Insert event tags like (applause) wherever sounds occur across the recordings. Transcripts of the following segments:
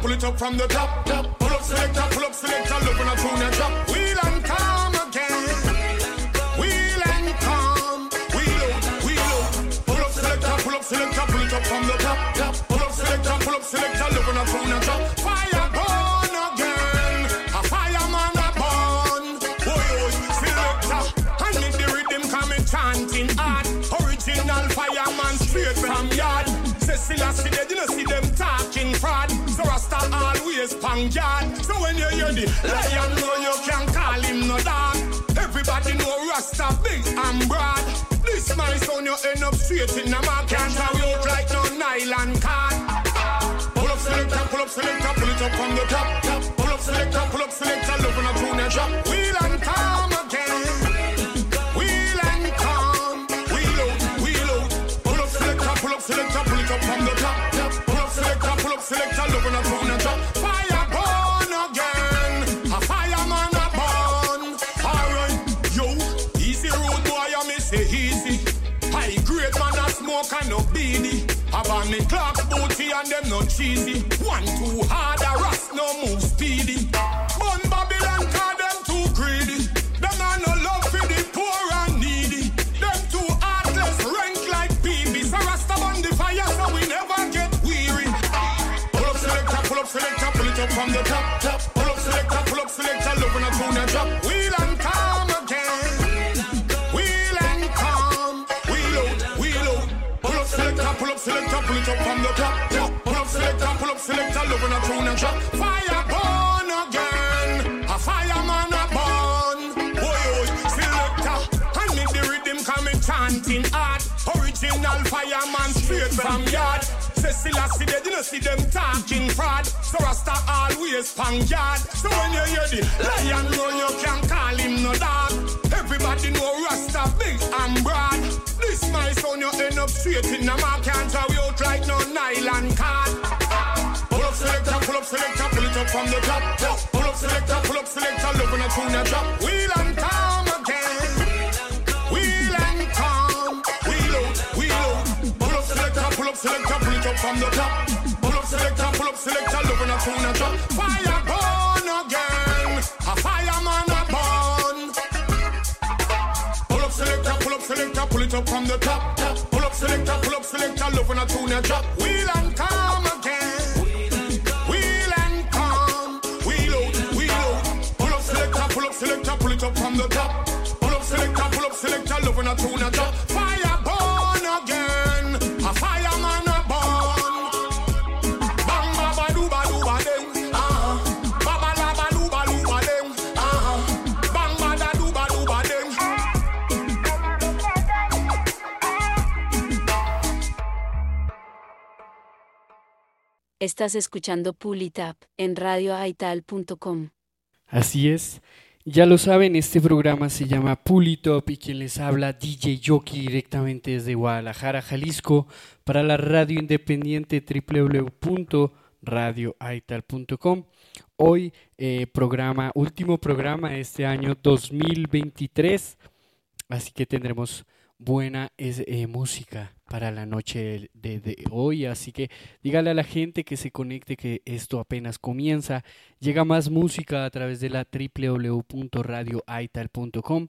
pull it up from the top, top. Pull up selector, pull up selector, love when I tune and drop. Wheel and calm again. Wheel and calm. Wheel out, wheel out. Pull up selector, pull up selector, pull it up from the top, top. Pull up selector, pull up selector, love when I tune and drop. Fire burn again. A fireman a burn. Boy, oh, selector. And make the rhythm coming chanting hard. Original fireman straight from yard. Cecilia see yard. So when you hear the lion know you can call him no dog. Everybody know Rasta big and broad. This my son you end up straight in the mark. Can't carry out like no nylon card. Pull up selector, pull up selector, pull it up from the top. top. Pull up selector, pull up selector, love when I tune and drop. Wheel and calm again. Wheel and calm. Wheel out, wheel out. Pull up selector, pull up selector, pull it up from the top. top. Pull up selector, pull up selector, love when I tune them no cheesy. One too hard, a rust no move speedy. Bun Babylon cause them too greedy. Them a no love for the poor and needy. Them too heartless, rank like PB. So Rasta bun the fire so we never get weary. Pull up selector, pull up selector, pull it up from the top, top. Pull up selector, pull up selector, love when I tune and drop. Wheel and calm again. Wheel and calm. Wheel out, wheel out. Pull up selector, pull up selector, pull it up from the top, top. Pull up love when I tune and drop. Fire burn again. A fireman a burn. Boy, oh, selector. And make the rhythm coming chanting hard. Original fireman straight from yard. Cecilia see dead, you know see them talking fraud. So Rasta always pang yard. So when you hear the lion roar, you can call him no dog. Everybody know Rasta big and broad. This my son, you end up straight in the mark. Can't throw you out like no nylon card. Up selector, pull it up from the top. Pull up selector, pull up selector, love when I tune and drop. Wheel and calm again. Wheel and calm. Wheel out, wheel out. Pull up selector, pull up selector, pull it up from the top. Pull up selector, pull up selector, love when I tune and drop. Fire burn again. A fireman a burn. Pull up selector, pull up selector, pull it up from the top. top. Pull up selector, pull up selector, love when I tune and drop. Wheel the top. Pull up selector, pull up selector, love when I tune and drop. Fire burn again. A fireman a burn. Bang ba ba do ba do ba ding. Ah. Ba ba la ba do ba do ba ding. Ah. Bang ba da do ba do ba ding. Estás escuchando Pull It Up en radioaital.com. Así es. Ya lo saben, este programa se llama Pull It Up y quien les habla DJ Jockey directamente desde Guadalajara, Jalisco, para la radio independiente www.radioaital.com. Hoy eh, programa, último programa de este año 2023, así que tendremos buena eh, música para la noche de, de hoy, así que dígale a la gente que se conecte que esto apenas comienza. Llega más música a través de la www.radioaital.com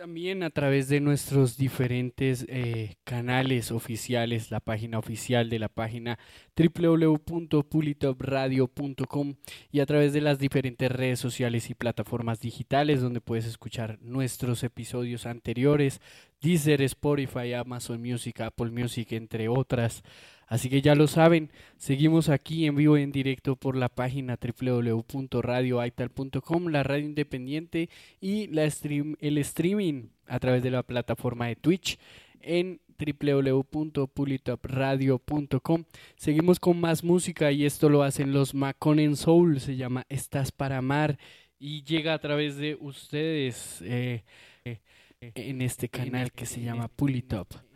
también a través de nuestros diferentes eh, canales oficiales, la página oficial de la página www.pulitopradio.com y a través de las diferentes redes sociales y plataformas digitales donde puedes escuchar nuestros episodios anteriores, Deezer, Spotify, Amazon Music, Apple Music, entre otras. Así que ya lo saben, seguimos aquí en vivo y en directo por la página www.radioaital.com, la radio independiente y la stream, el streaming a través de la plataforma de Twitch en www.pulitopradio.com. Seguimos con más música y esto lo hacen los Maconen Soul, se llama Estás para amar y llega a través de ustedes eh, eh, en este canal que se llama Pulitop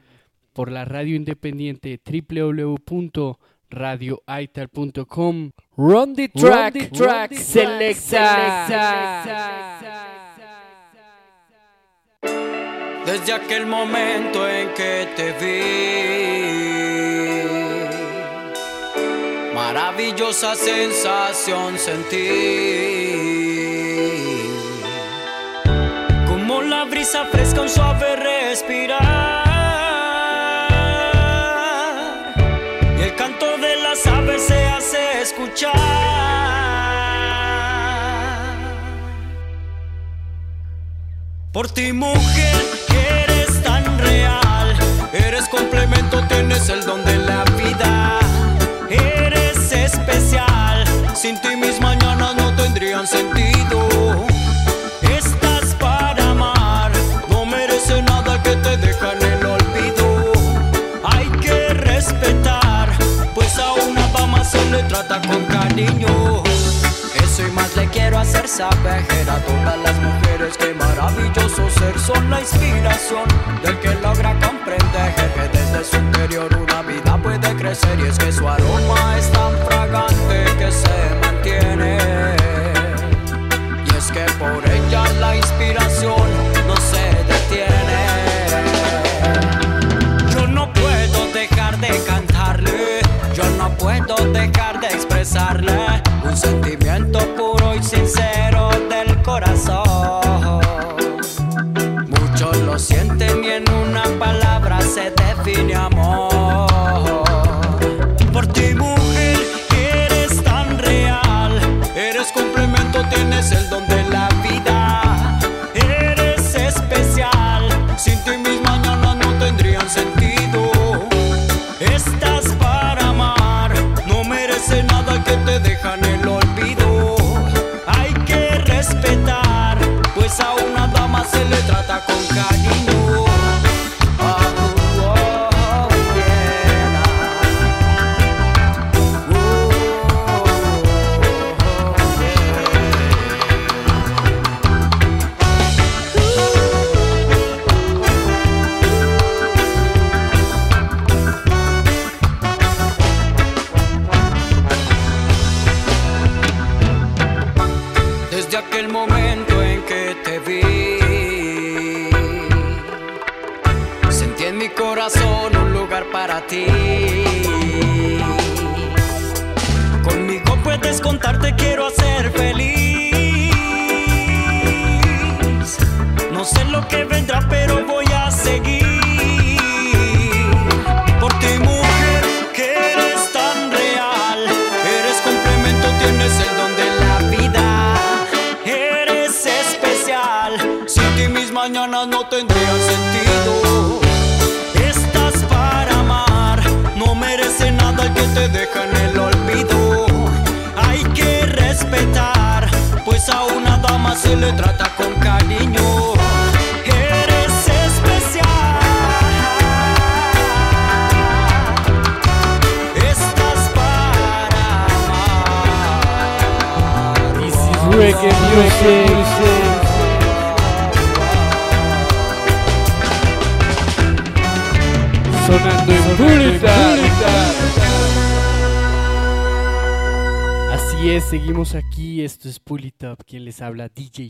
por la radio independiente www.radioaital.com. Run the track, the track, Desde aquel momento en que te vi, maravillosa sensación sentí. Como la brisa fresca, un suave respirar. Escuchar. Por ti, mujer, eres tan real. Eres complemento, tienes el don de la vida. Eres especial. Sin ti mis mañanas no tendrían sentido. Trata con cariño. Eso y más le quiero hacer saber. A todas las mujeres que maravilloso ser. Son la inspiración del que logra comprender que desde su interior una vida puede crecer. Y es que su aroma es tan fragante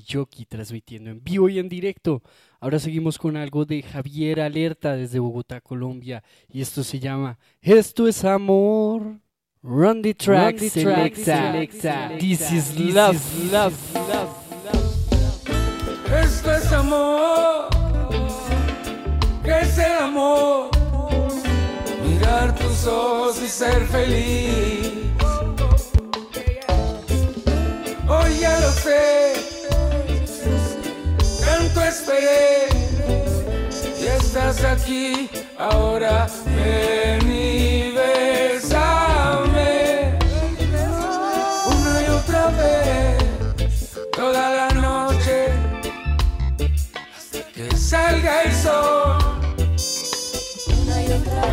Jockey, transmitiendo en vivo y en directo. Ahora seguimos con algo de Javier Alerta desde Bogotá, Colombia. Y esto se llama Esto es Amor. Run the track, selecta. This is love, love, love. Esto es amor, que es el amor. Mirar tus ojos y ser feliz. Esperé. Y estás aquí, ahora ven y bésame. Una y otra vez, toda la noche que salga el sol.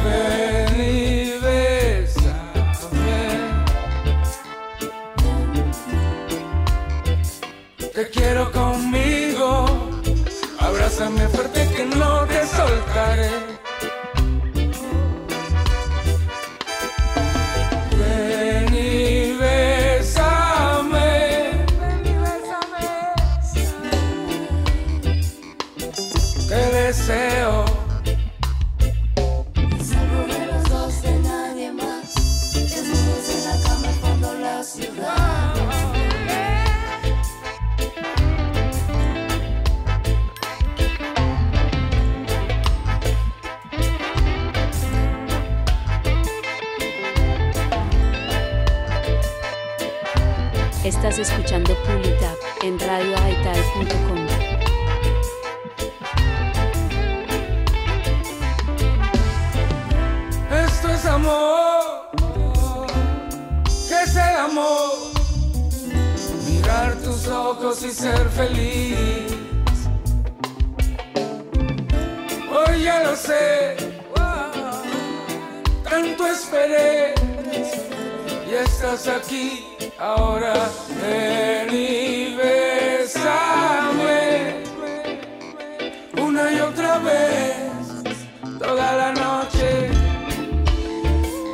Ven y Abrázame escuchando Pulitap en radioaital.com. Esto es amor. ¿Qué es el amor? Mirar tus ojos y ser feliz. Hoy ya lo sé. Tanto esperé. Y estás aquí ahora. Ven y. Una y otra vez. Toda la noche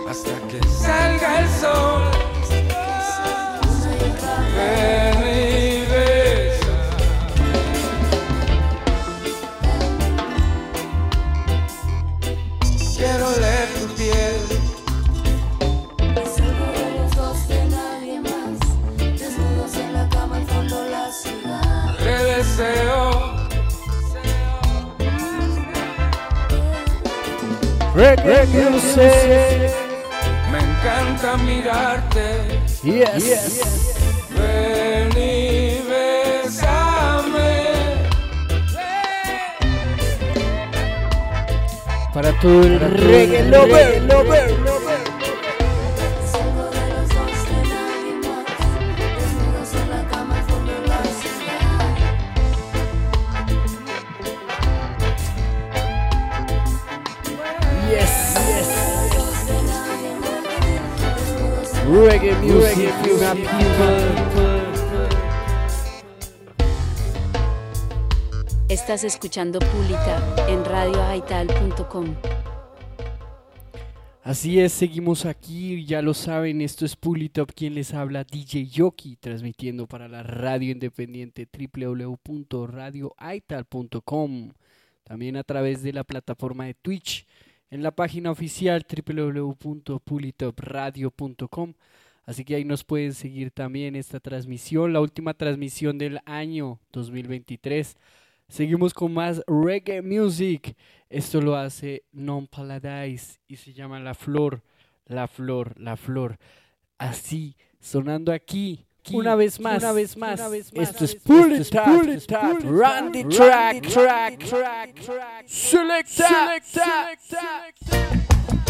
hasta que salga el sol. Reggae music. Me encanta mirarte. Yes. Ven y bésame. Para todo el reggae lover. Es Estás escuchando Pulitap en radioaital.com. Así es, seguimos aquí, ya lo saben, esto es Pulitop, quien les habla, DJ Yoki, transmitiendo para la radio independiente www.radioaital.com, también a través de la plataforma de Twitch, en la página oficial www.pulitopradio.com, así que ahí nos pueden seguir también esta transmisión, la última transmisión del año 2023. Seguimos con más reggae music. Esto lo hace Non Paradise y se llama La Flor, La Flor, La Flor. Así, sonando aquí. Una vez más, una vez más, esto es Pull It Run the Track, Track, Track, Track, Selecta, Selecta. Me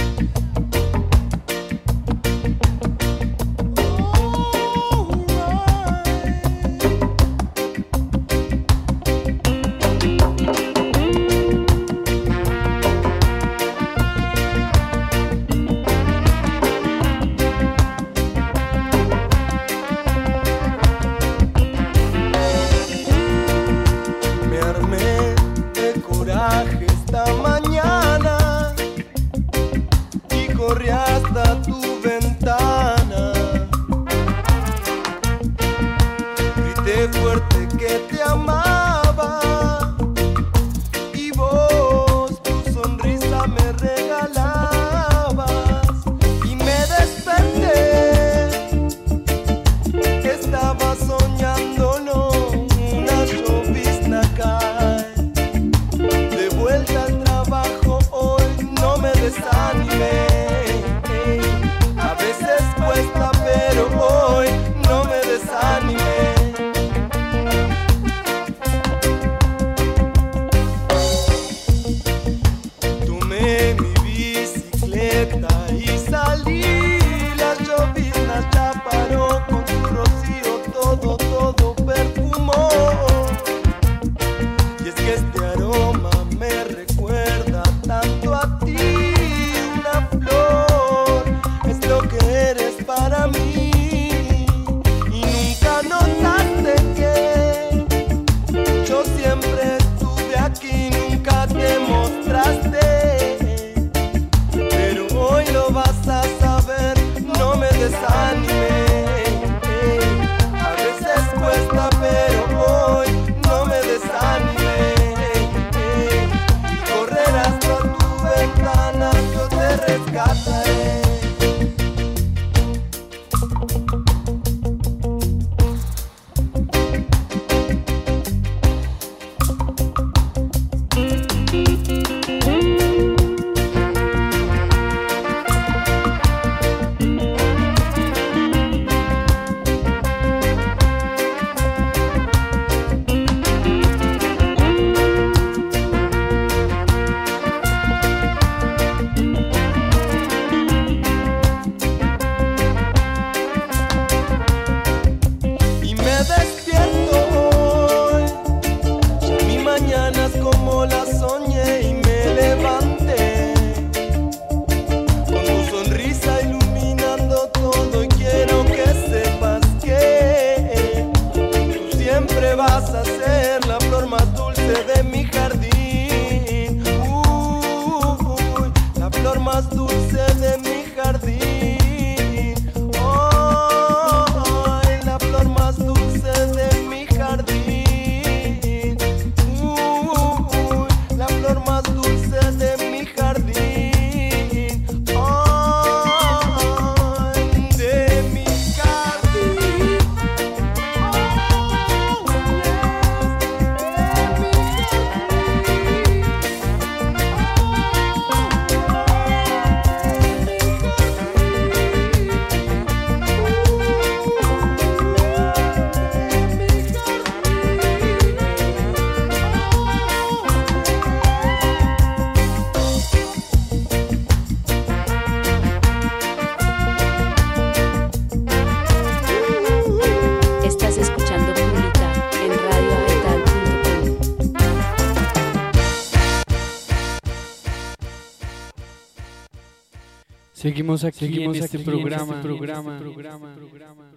Seguimos aquí Seguimos en este aquí en programa, este programa,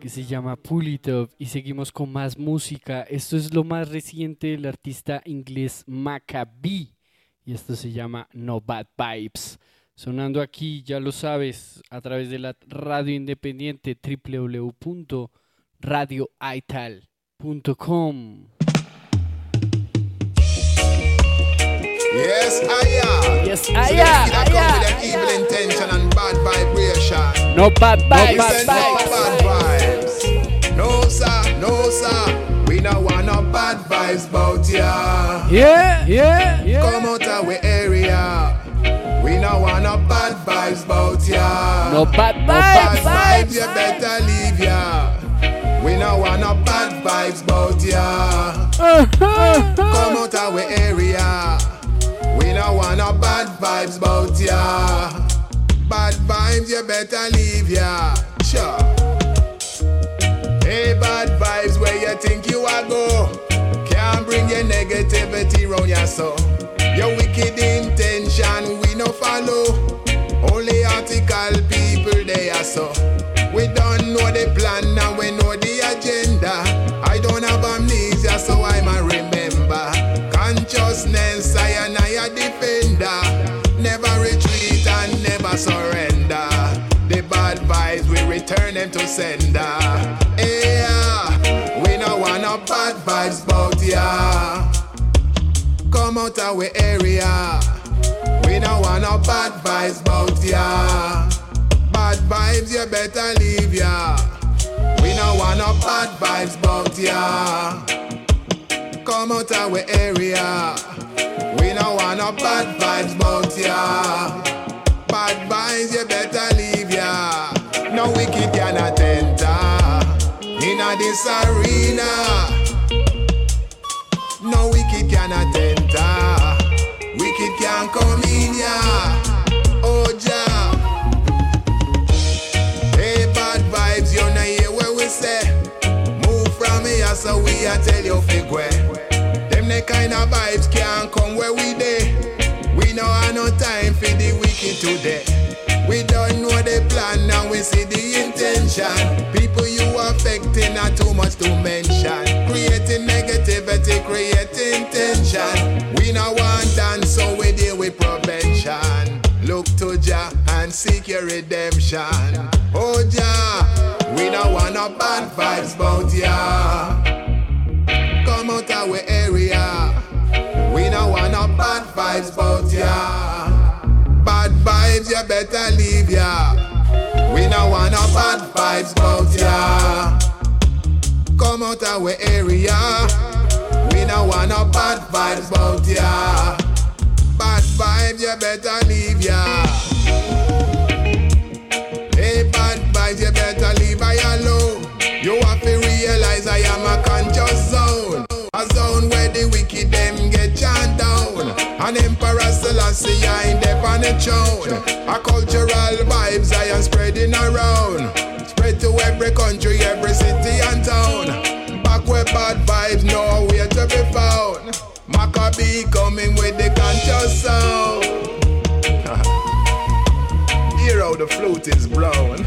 que se llama Pull It Up y seguimos con más música. Esto es lo más reciente del artista inglés Maccabee y esto se llama No Bad Vibes. Sonando aquí, ya lo sabes, a través de la radio independiente www.radioaital.com. Yes, I am. Yes, So them kid that come with them evil intention and bad vibration. No Bad Vibes. no bad vibes. No sir, no sir. We no want no bad vibes bout ya. Yeah, yeah, yeah. Come out of we area. We no want no bad vibes bout ya. No bad vibes. No bad vibes. vibes, you better leave ya. We no want no bad vibes bout ya. Uh-huh. Come out we area. Want no bad vibes bout ya. Bad vibes, you better leave ya. Sure. Hey, bad vibes, where you think you are go? Can't bring your negativity round ya so. Your wicked intention we no follow. Only article people they are so. We don't know the plan and we know the agenda. I don't have amnesia, so I'm a surrender. The bad vibes we return them to sender. Yeah, we no want no bad vibes bout ya. Come out we area. We no want no bad vibes bout ya. Bad vibes, you better leave ya. We no want no bad vibes bout ya. Come out we area. We no want no bad vibes bout ya. This arena. No wicked cannot enter. Wicked can't come in ya. Oh Jah. Hey bad vibes, you know hear what we say. Move from here so we a tell you fig where. Them the kind of vibes can't come where we dey. We no have no time for the wicked today. We know the plan and we see the intention. People you affecting are too much to mention. Creating negativity, creating tension. We no want dance, so we deal with prevention. Look to Jah and seek your redemption. Oh Jah, we no want no bad vibes bout ya. Come out our area. We no want no bad vibes bout ya. Bad vibes, you better leave ya. We no want no bad vibes bout ya. Come out our area. We no want no bad vibes bout ya. Bad vibes, you better leave ya. Hey, bad vibes, you better leave I alone. You have to realize I am a conscious zone. A zone where the wicked them get. An emperor Selassie I ain't there on the throne. A cultural vibes I am spreading around. Spread to every country, every city and town. Back where bad vibes nowhere to be found. Maccabee coming with the conscious sound. (laughs) Hear how the flute is blown.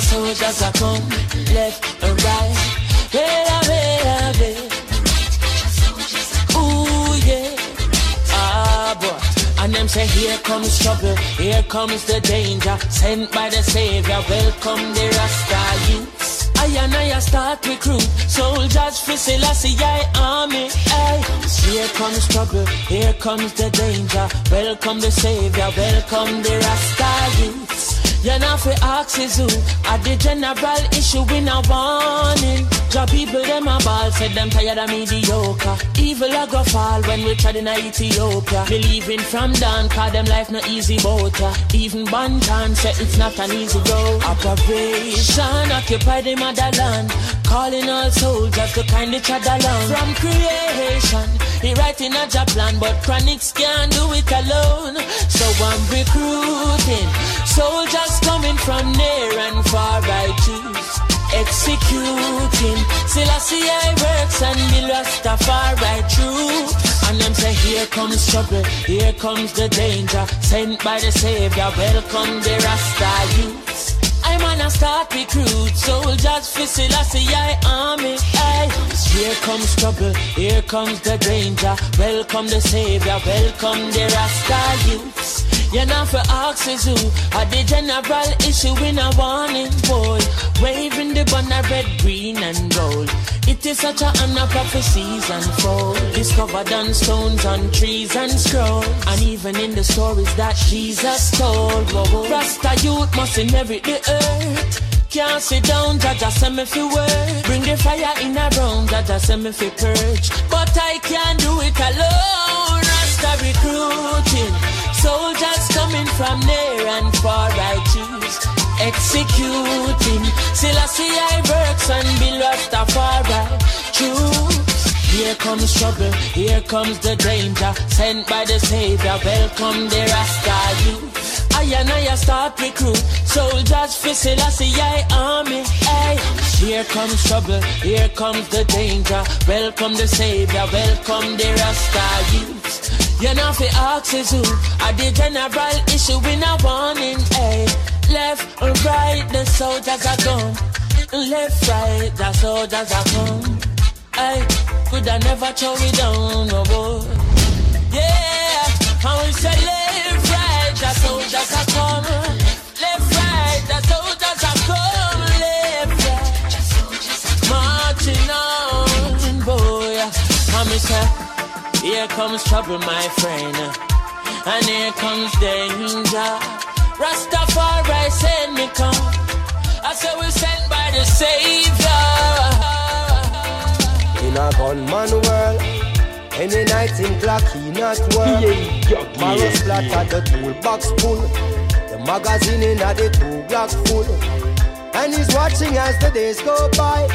Soldiers are come, left and right. Better, better. Ooh, yeah. Ah, boy. And them say, here comes trouble, here comes the danger. Sent by the Savior, welcome the Rasta youths. I and I start recruit soldiers for Selassie I army. Ay. Here comes trouble, here comes the danger. Welcome the Savior, welcome the Rasta youths. You know for who? At the general issue in a warning. Job people them a ball Said them tired of mediocre. Evil a go fall when we tried in Ethiopia. Believing from down Cause them life no easy boat. Even Banton said it's not an easy road. Operation occupy the motherland Calling all soldiers to kind each other along. From creation He writing a job plan But chronics can't do it alone. So I'm recruiting Soldiers coming from near and far I choose Executing. Selassie I works and the Rastafari through. And them say here comes trouble Here comes the danger. Sent by the Savior Welcome the Rasta youths I'm on a start recruit soldiers for Selassie I army. Aye. Here comes trouble, here comes the danger. Welcome the savior, welcome the Rasta youths. You're not for who are the general issue in a warning boy. Waving the banner red, green and gold. It is such a honor prophecies unfold. Discovered on stones, on trees and scrolls. And even in the stories that Jesus told. Whoa. Rasta youth must inherit the earth. Can't sit down, Jaja send me fi work. Bring the fire in a room, Jaja send me fi purge. But I can't do it alone. Rasta recruiting. Soldiers coming from near and far, I choose. Executing. Selassie I works and be Rastafari. Choose. Here comes trouble, here comes the danger. Sent by the Savior, welcome the Rasta youth. I and I start recruit soldiers for Selassie I army. Hey, here comes trouble, here comes the danger. Welcome the Savior, welcome the Rasta youth. You know for axes who are the general issue in a warning. Hey, left or right, the soldiers are gone. Left, right, the soldiers are gone. Eh? Hey, could I never throw it down, no boy. Yeah, and we say left, right, the soldiers are come. Left, right, the soldiers are come. Left, marching on, boy. And we say, here comes trouble, my friend, and here comes danger. Rastafari send me come. I say we're sent by the Savior. In a gunman world, any night in clock he not work. Marrow splatter the toolbox full, the magazine in a the two block full. And he's watching as the days go by,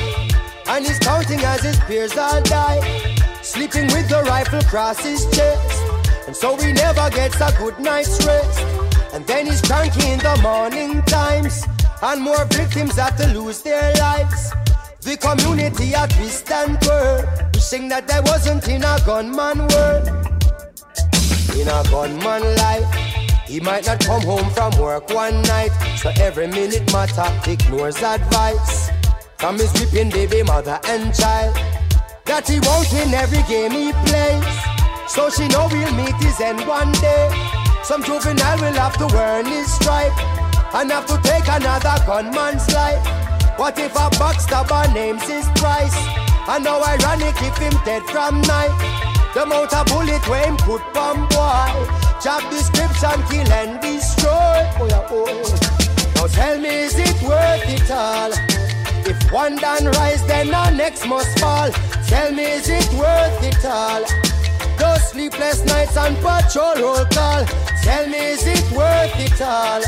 and he's counting as his peers all die. Sleeping with the rifle across his chest, and so he never gets a good night's rest. And then he's cranky in the morning times, and more victims have to lose their lives. The community a twist and twirl, wishing that there wasn't in a gunman world. In a gunman life, he might not come home from work one night, so every minute matter ignores advice from his weeping baby mother and child. That he won't win every game he plays, so she know we'll meet his end one day. Some juvenile will have to earn his stripe and have to take another gunman's life. What if a backstabber names his price? And how ironic if him dead from night. The amount of bullet when him put on boy. Job description, kill and destroy. Oh yeah, oh. Now tell me, is it worth it all? If one done rise, then the next must fall. Tell me, is it worth it all? Those sleepless nights and patrol roll call. Tell me, is it worth it all?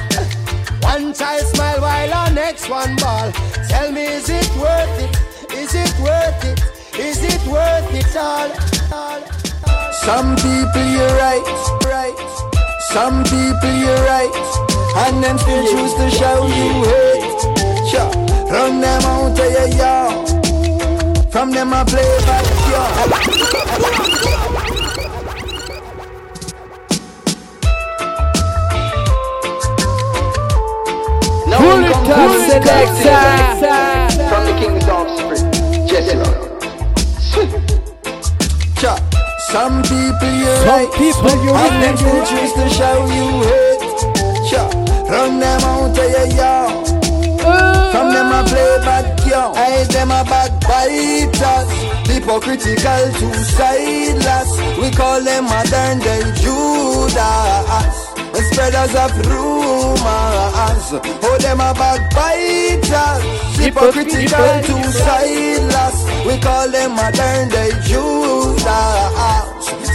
One child smile while our next one ball. Tell me, is it worth it? Is it worth it? Is it worth it all? all? Some people you're right, right. Some people you're right, and them still choose to show you hate. Run them out of your yard. From them I play back Now Pull it come top selector. From the kingdom spirit, Jesse Cha. Some people you Some right, people you and them right. still choose to show you hate. Cha. Run them out of your yard. From them a play bad girl, I them a backbiters. Hypocritical to sideless. We call them modern day Judas. Spreaders of rumors. Oh, them a backbiters. Hypocritical to sideless. We call them modern day Judas.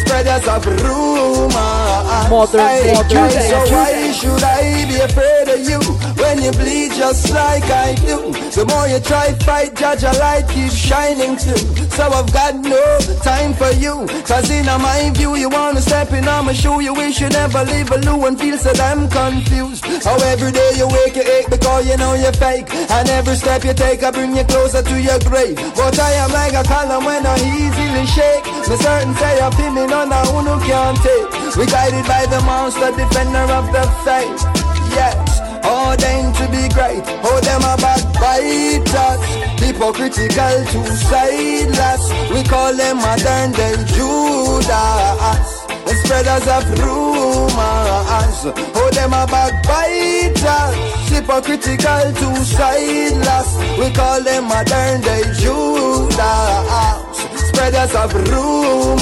Spreaders of rumors. Modern day Judas. So why should I be afraid of you when you bleed just like I do? The more you try fight, judge a light keeps shining through. So I've got no time for you. Cause in my view, you wanna step in on my shoe. You wish you never leave a loo and feel so damn confused. How every day you wake, you ache because you know you're fake. And every step you take, I bring you closer to your grave. But I am like a column when I easily shake. Me certain say I feel me none of who can't take. We guided by the monster, defender of the faith. Yes, Oh, ordained to be great. Oh, them a backbiters. Hypocritical to sideless. We call them modern day Judas. The spreaders of rumors. Oh, them a backbiters. Hypocritical to sideless. We call them modern day Judas. Spreaders of rumors.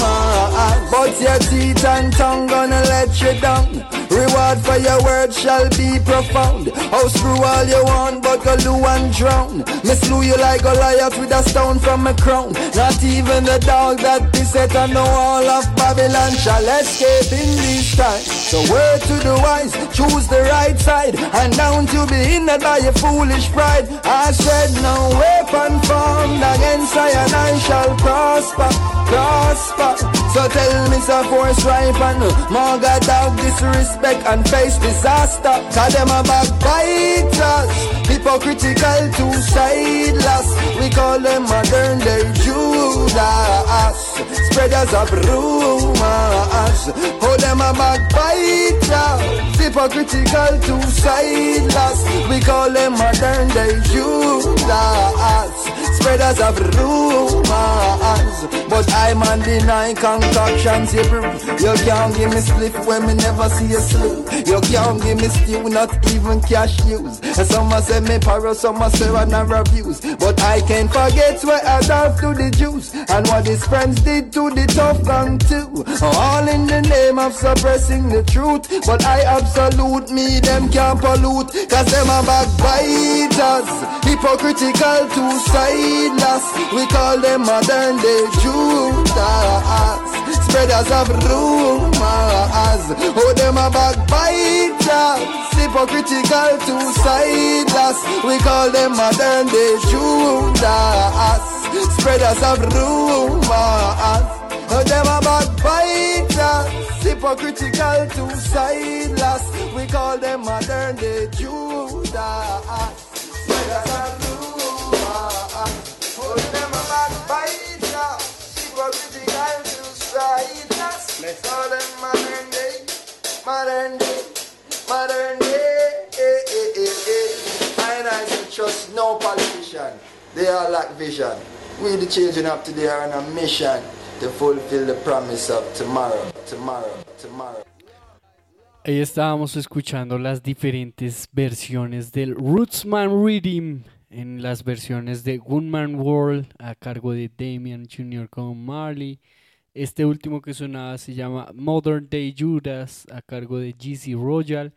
But your teeth and tongue gonna let you down. Reward for your words shall be profound. Oh, screw all you want, but go loo and drown. Me slew you like Goliath with a stone from a crown. Not even the dog that be set on the wall of Babylon shall escape in this time. So word to the wise, choose the right side, and down to be hindered by your foolish pride. I said no weapon formed against I and I shall prosper, prosper. So tell me, so force ripen, Marga dog disrespect and face disaster. Cause them a backbiters, hypocritical to sideless. Oh, we call them modern day Judas, spreaders of rumors. Oh, them a backbiters, hypocritical to sideless. We call them modern day Judas, spreaders of rumors. But I'm on deny concoctions you. You can't give me slip when me never see a slip. You can't give me stew, not even cash use. And some say me paro, some say I never abuse. But I can't forget what I done to the Jews and what his friends did to the tough gang too. All in the name of suppressing the truth. But I absolute me, them can't pollute. Cause them are backbiters, hypocritical to sideless. We call them modern day Judas. Spreaders of rumors. Oh, them are backbiters, hypocritical to sideless. We call them modern day Judas. Spreaders of rumors. Oh, them are backbiters, hypocritical to sideless. We call them modern day Judas. Spreaders of all lack vision. We the children of today are on mission to fulfill the promise of tomorrow, tomorrow, tomorrow. Ahí estábamos escuchando las diferentes versiones del Rootsman Rhythm en las versiones de Gunman World a cargo de Damian Jr. con Marley. Este último que sonaba se llama Modern Day Judas a cargo de GC Royal.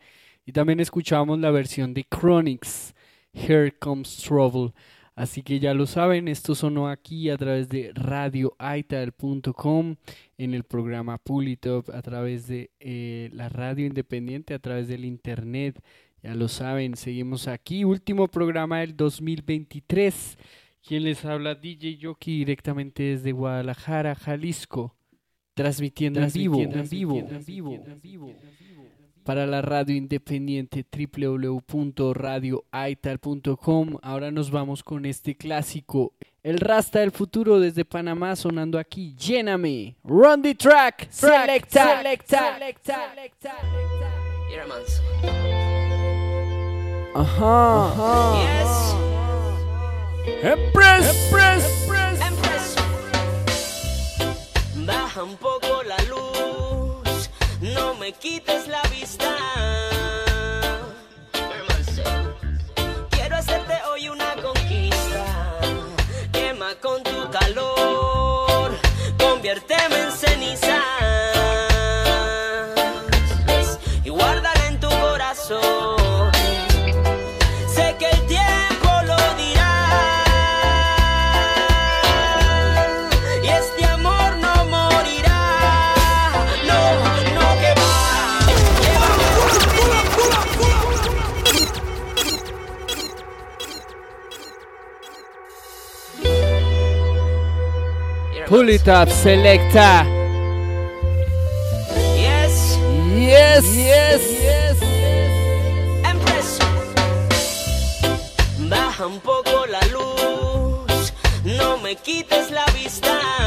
Y también escuchamos la versión de Chronics, Here Comes Trouble. Así que ya lo saben, esto sonó aquí a través de radioaital.com en el programa Pulitop, a través de eh, la radio independiente, a través del internet. Ya lo saben, seguimos aquí. Último programa del 2023. Quien les habla DJ Yoki directamente desde Guadalajara, Jalisco, transmitiendo, transmitiendo en vivo, en vivo, en vivo, para la radio independiente www.radioaital.com. Ahora nos vamos con este clásico, el Rasta del futuro desde Panamá sonando aquí. Lléname. Run the track. Selecta, selecta, selecta, selecta. Ajá. Ajá. Yes. Empress, Empress, Empress. Empress. Baja un poco la luz, no me quites la vista. Pull it up, selecta. Yes. Yes. Yes. Yes. Empress. Baja un poco la luz. No me quites la vista.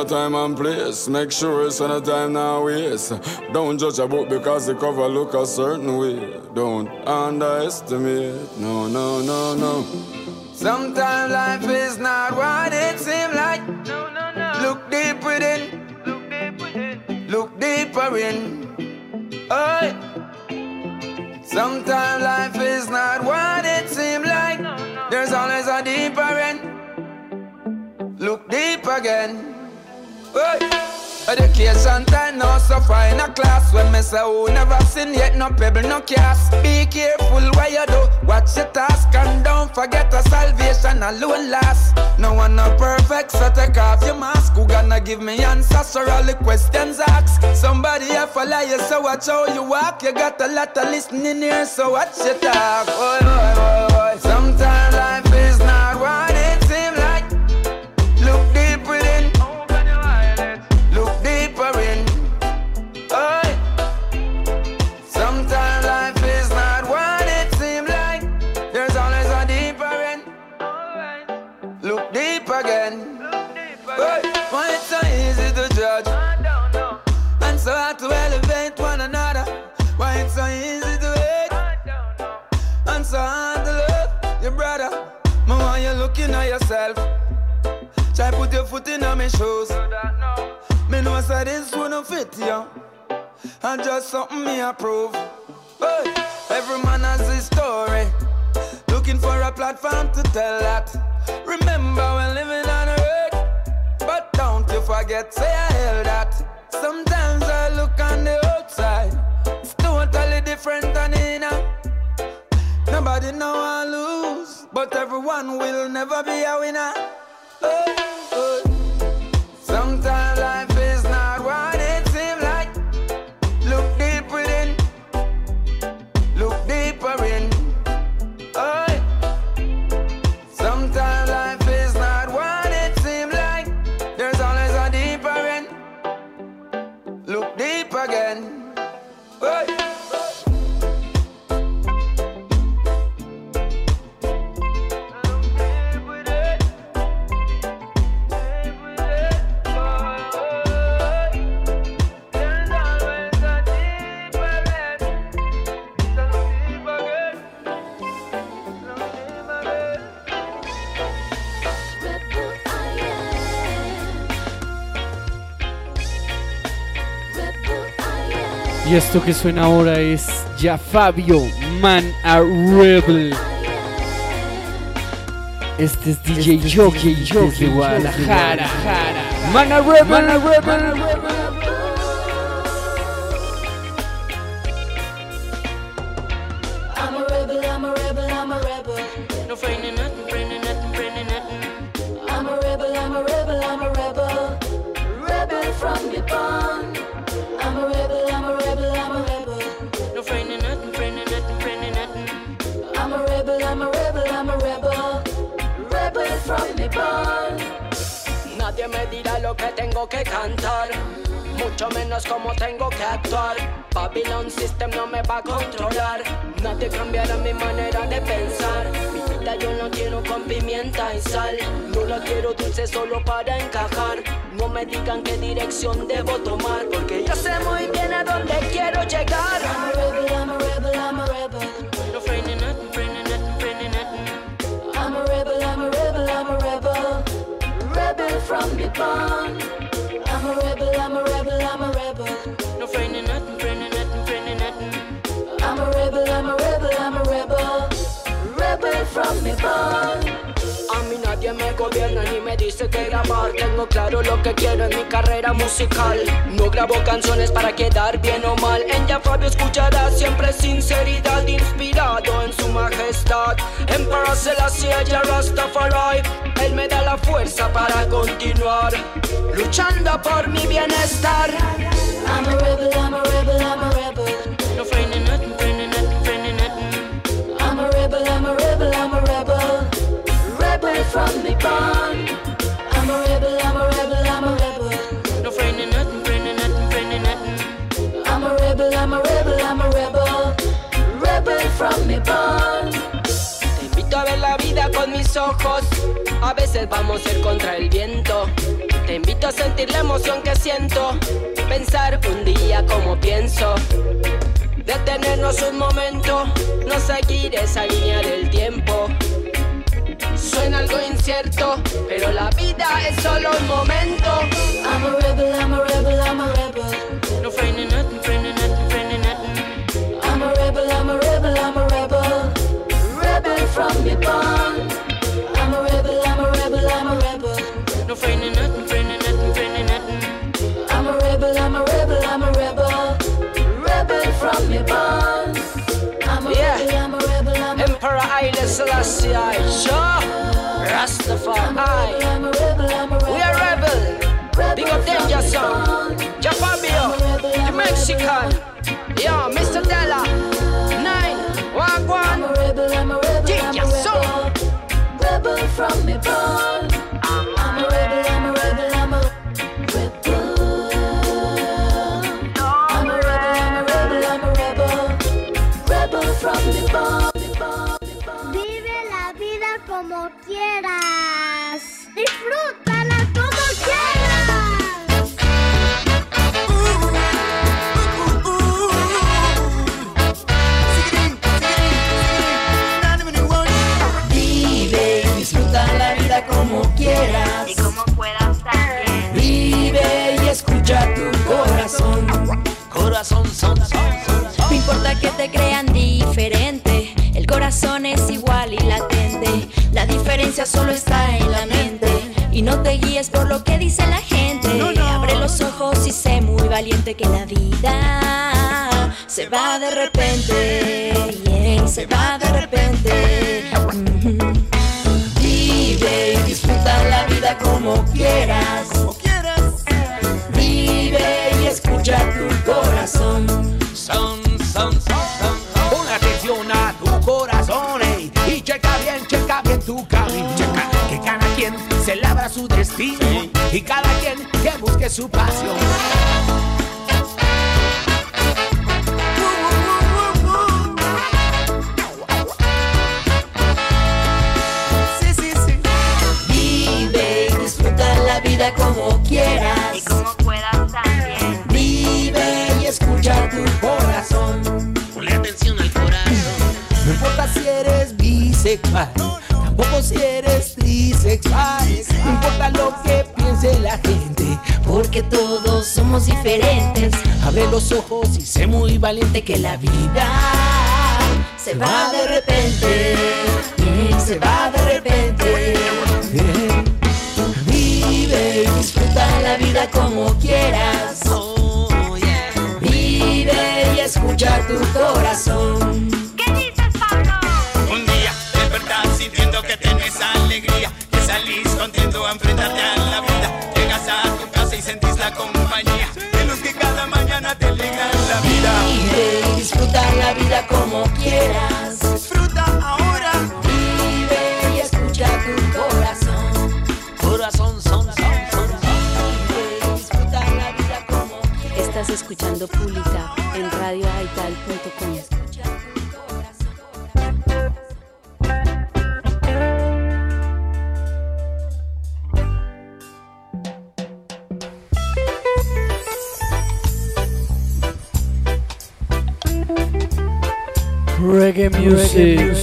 A time and place. Make sure it's on a time now waste. Don't judge a book because the cover look a certain way. Don't underestimate. No, no, no, no. Sometimes life is not what it seems like. No, no, no. Look deep within. Look deeper in. Oh. Sometimes life is not what it seems like. There's always a deeper end. Look deep again. Education time now suffer in a class. When me say who never seen yet? No pebble no cast Be careful what you do, watch your task And don't forget a salvation alone last. No one no perfect so take off your mask. Who gonna give me answers for all the questions asked? Somebody have follow you so watch how you walk. You got a lot of listening here so watch your talk. Oh, oh. Sometimes life looking at yourself? Try put your foot in on my shoes. Me know say this wouldn't fit you. And just something me approve. Hey, every man has his story. Looking for a platform to tell that. Remember we're living on earth. But don't you forget, say I held that. Sometimes I look on the outside. It's totally different than in Nobody know I lose. But everyone will never be a winner. Hey, Y esto que suena ahora es ya Fabio, Man a Rebel. Este es DJ Jockey desde Guadalajara. Man a Rebel, Man a Rebel. Mal En Ya Fabio escuchará siempre sinceridad Inspirado en su majestad. Emperor Selassie, ya Rastafari Él me da la fuerza para continuar Luchando por mi bienestar. I'm a rebel, I'm a A veces vamos a ir contra el viento. Te invito a sentir la emoción que siento. Pensar un día como pienso. Detenernos un momento. No seguir esa línea del tiempo. Suena algo incierto, pero la vida es solo un momento. Danger Song. Japabio. The uh, Mexican. La diferencia solo está en la mente. Y no te guíes por lo que dice la gente. Abre los ojos y sé muy valiente que la vida se va de repente. yeah, se va de repente. Ujú. Vive y disfruta la vida como quieras. Y cada quien que busque su pasión. Sí, sí, sí. Vive y disfruta la vida como quieras. Y como puedas también. Vive y escucha tu corazón. Ponle atención al corazón. No importa si eres bisexual, tampoco si eres trisexual. Todos somos diferentes. Abre los ojos y sé muy valiente que la vida se va de repente. Se va de repente. Vive y disfruta la vida como quieras. Vive y escucha tu corazón. La compañía de los que cada mañana te alegran la vida. Vive y disfruta la vida como quieras. Disfruta ahora. Vive y escucha tu corazón. Corazón, son, son, son. Vive y disfruta la vida como quieras. Estás escuchando Pública en radioaital.com. Reggae music.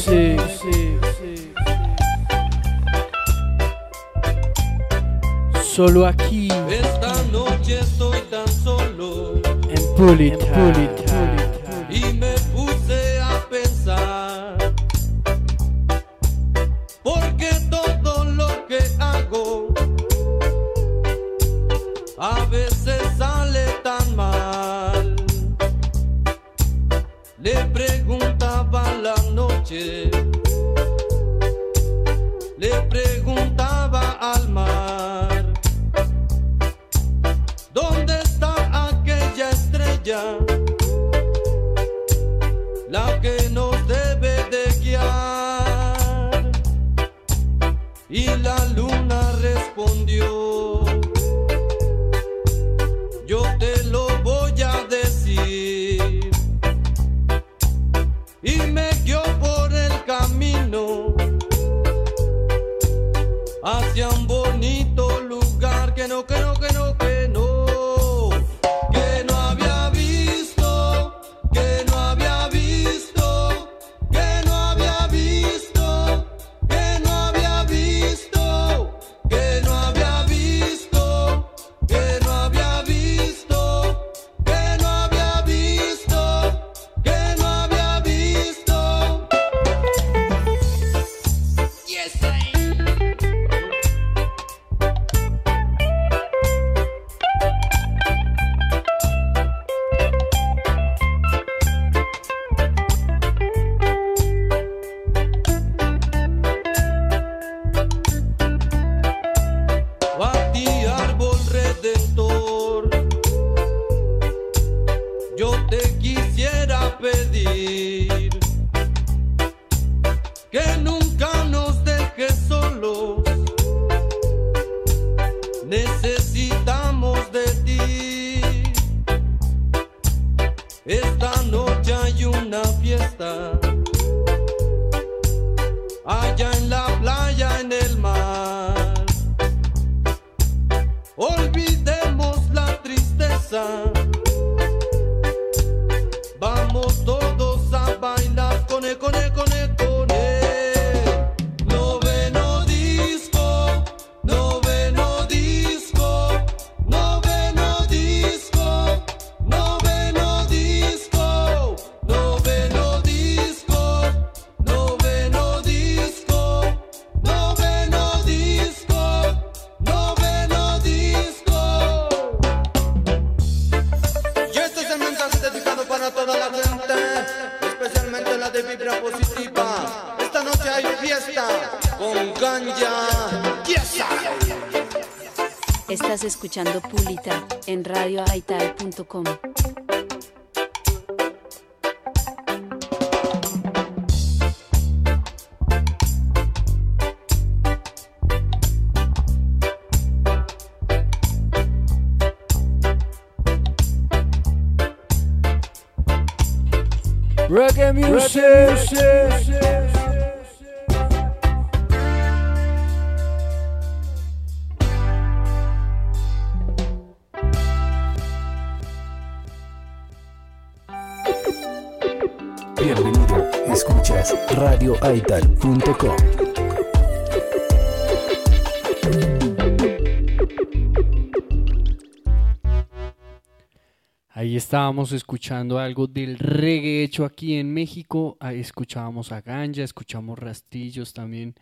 Solo aquí Esta noche estoy tan solo en Pulita. y estábamos escuchando algo del reggae hecho aquí en México. Ahí escuchábamos a Ganja, escuchamos Rastillos también,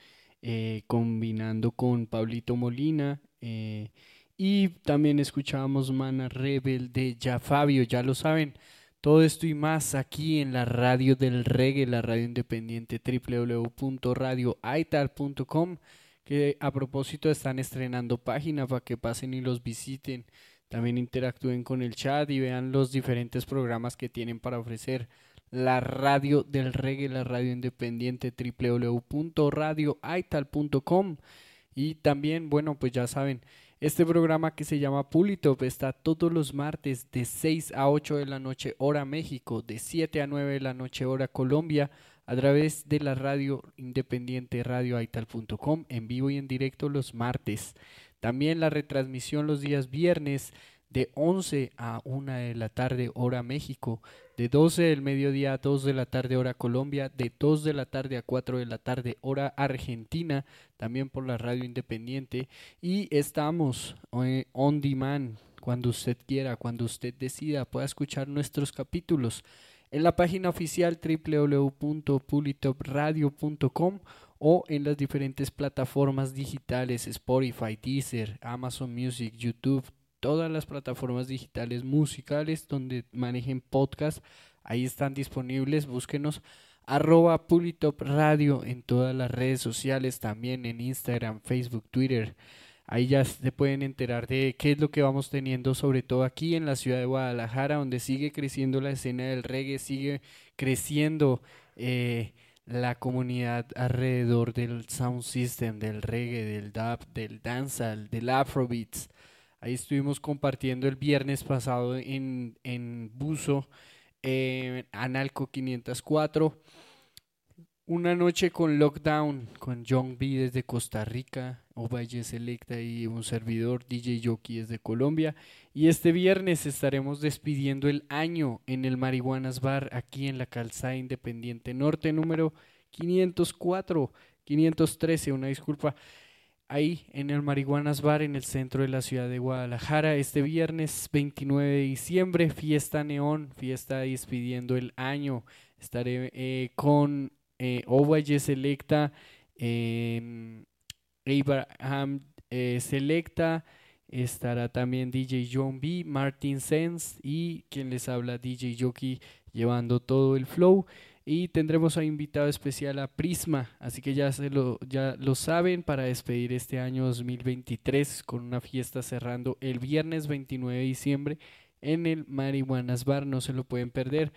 eh, combinando con Pablito Molina. eh, y también escuchábamos Mana Rebel de Ya Fabio, ya lo saben. Todo esto y más aquí en la radio del reggae, la radio independiente www.radioaital.com que a propósito están estrenando página para que pasen y los visiten. También interactúen con el chat y vean los diferentes programas que tienen para ofrecer. La radio del reggae, la radio independiente www.radioaital.com y también, bueno, pues ya saben, este programa que se llama Pulitop está todos los martes de 6 a 8 de la noche hora México, de 7 a 9 de la noche hora Colombia, a través de la radio independiente radioaital.com en vivo y en directo los martes. También la retransmisión los días viernes de 11 a 1 de la tarde hora México, de 12 del mediodía a 2 de la tarde hora Colombia, de 2 de la tarde a 4 de la tarde hora Argentina, también por la radio independiente. Y estamos eh, on demand cuando usted quiera, cuando usted decida, pueda escuchar nuestros capítulos en la página oficial www.pulitopradio.com o en las diferentes plataformas digitales Spotify, Deezer, Amazon Music, YouTube, todas las plataformas digitales musicales donde manejen podcast, ahí están disponibles, búsquenos arroba Pulitop Radio en todas las redes sociales, también en Instagram, Facebook, Twitter. Ahí ya se pueden enterar de qué es lo que vamos teniendo, sobre todo aquí en la ciudad de Guadalajara, donde sigue creciendo la escena del reggae, sigue creciendo eh, la comunidad alrededor del sound system, del reggae, del dub, del dancehall, del afrobeats. Ahí estuvimos compartiendo el viernes pasado en, en Buzo, eh, Analco 504. Una noche con Lockdown, con John B desde Costa Rica, Ovalle Selecta y un servidor, DJ Yoki desde Colombia. Y este viernes estaremos despidiendo el año en el Marihuanas Bar, aquí en la Calzada Independiente Norte, número 504, 513, una disculpa. Ahí en el Marihuanas Bar, en el centro de la ciudad de Guadalajara, este viernes 29 de diciembre, fiesta neón, fiesta despidiendo el año. Estaré eh, con eh, Selecta, eh, Abraham eh, Selecta, estará también DJ John B, Martin Sense y quien les habla DJ Jockey llevando todo el flow. Y tendremos a invitado especial a Prisma, así que ya, se lo, ya lo saben para despedir este año 2023 con una fiesta cerrando el viernes 29 de diciembre en el Marihuanas Bar, no se lo pueden perder.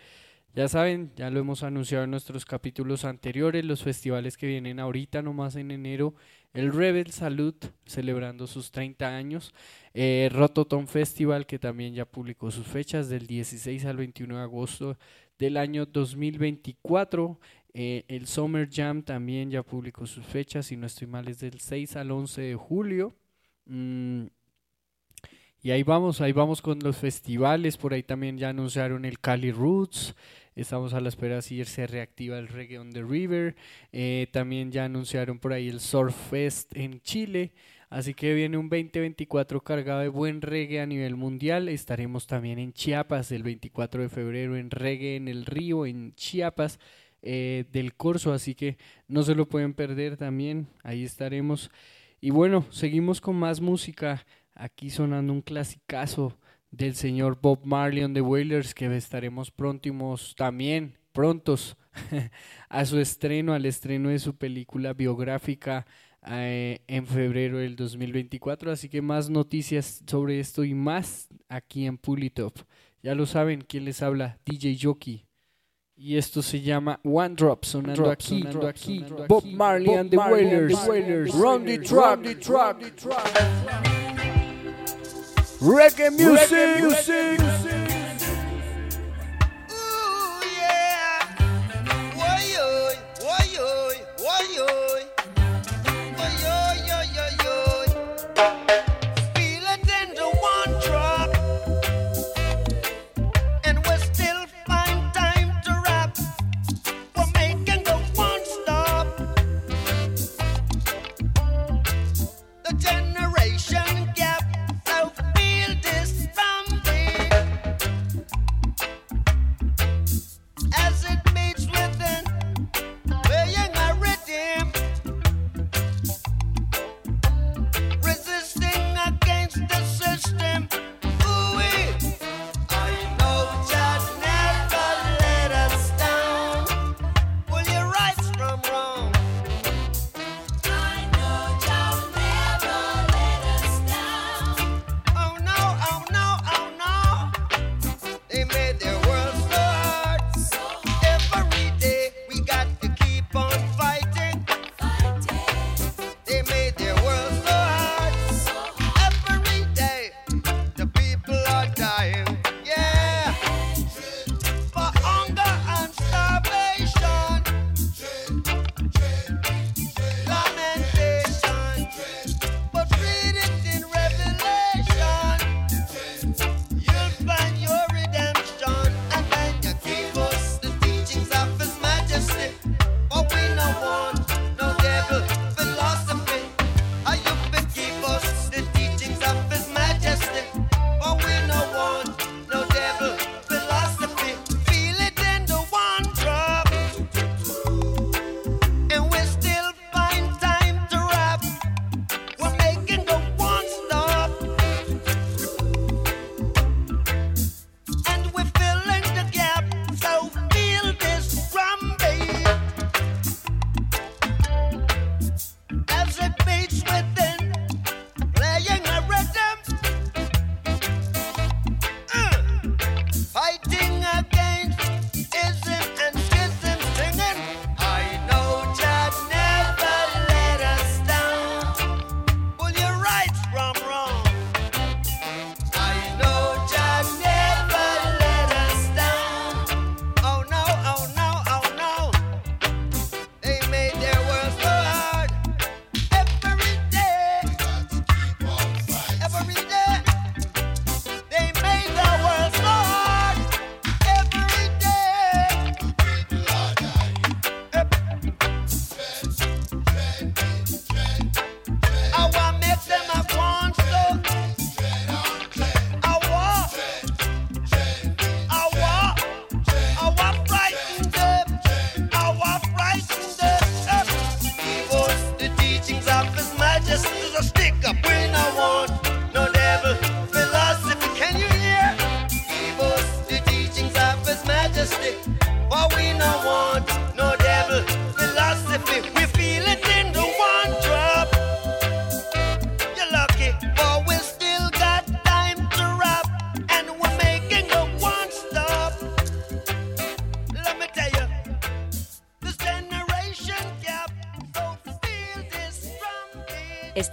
Ya saben, ya lo hemos anunciado en nuestros capítulos anteriores, los festivales que vienen ahorita nomás en enero, el Rebel Salute celebrando sus 30 años, eh, Rototom Festival que también ya publicó sus fechas del 16 al 21 de agosto del año 2024, eh, el Summer Jam también ya publicó sus fechas, si no estoy mal es del 6 al 11 de julio. Mm, y ahí vamos, ahí vamos con los festivales, por ahí también ya anunciaron el Cali Roots, estamos a la espera si se reactiva el Reggae on the River, eh, también ya anunciaron por ahí el Surf Fest en Chile, así que viene un 2024 cargado de buen reggae a nivel mundial, estaremos también en Chiapas el 24 de febrero en Reggae en el Río, en Chiapas. eh, del corso, así que no se lo pueden perder también, ahí estaremos. Y bueno, seguimos con más música. Aquí sonando un clasicazo del señor Bob Marley on the Wailers que estaremos próximos también, prontos, (laughs) a su estreno, al estreno de su película biográfica eh, en febrero del 2024. Así que más noticias sobre esto y más aquí en Pulitop. Ya lo saben, ¿quién les habla? DJ Jockey. Y esto se llama One Drop, sonando Drop, aquí, sonando aquí. aquí. Bob Marley Bob and the Wailers. the. Run the track, the track, the Reggae music. Reggae music.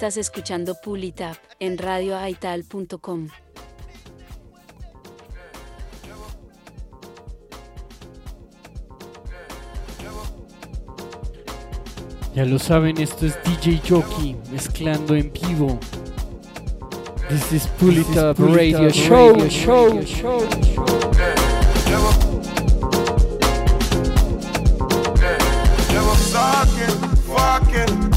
Estás escuchando Pulitap en radioaital.com. Ya lo saben, esto es DJ Jockey mezclando en vivo. This is Pulitap Radio, Radio Show. show. show. show.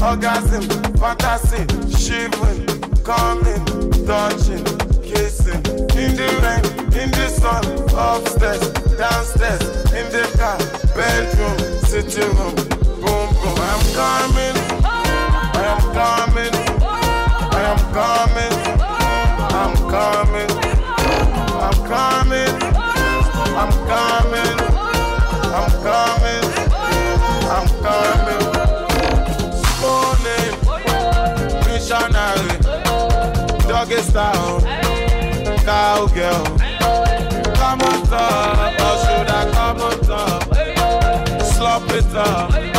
orgasm, fantasy, shivering, coming, touching, kissing. In the rain, in the sun, upstairs, downstairs, in the car, bedroom, sitting room, boom boom. I'm coming, I am coming, I am coming, I'm coming, I'm coming, I'm coming, I'm coming, I'm coming. reggae star. Cowgirl. Come on top, or should I come on top? Slop it up.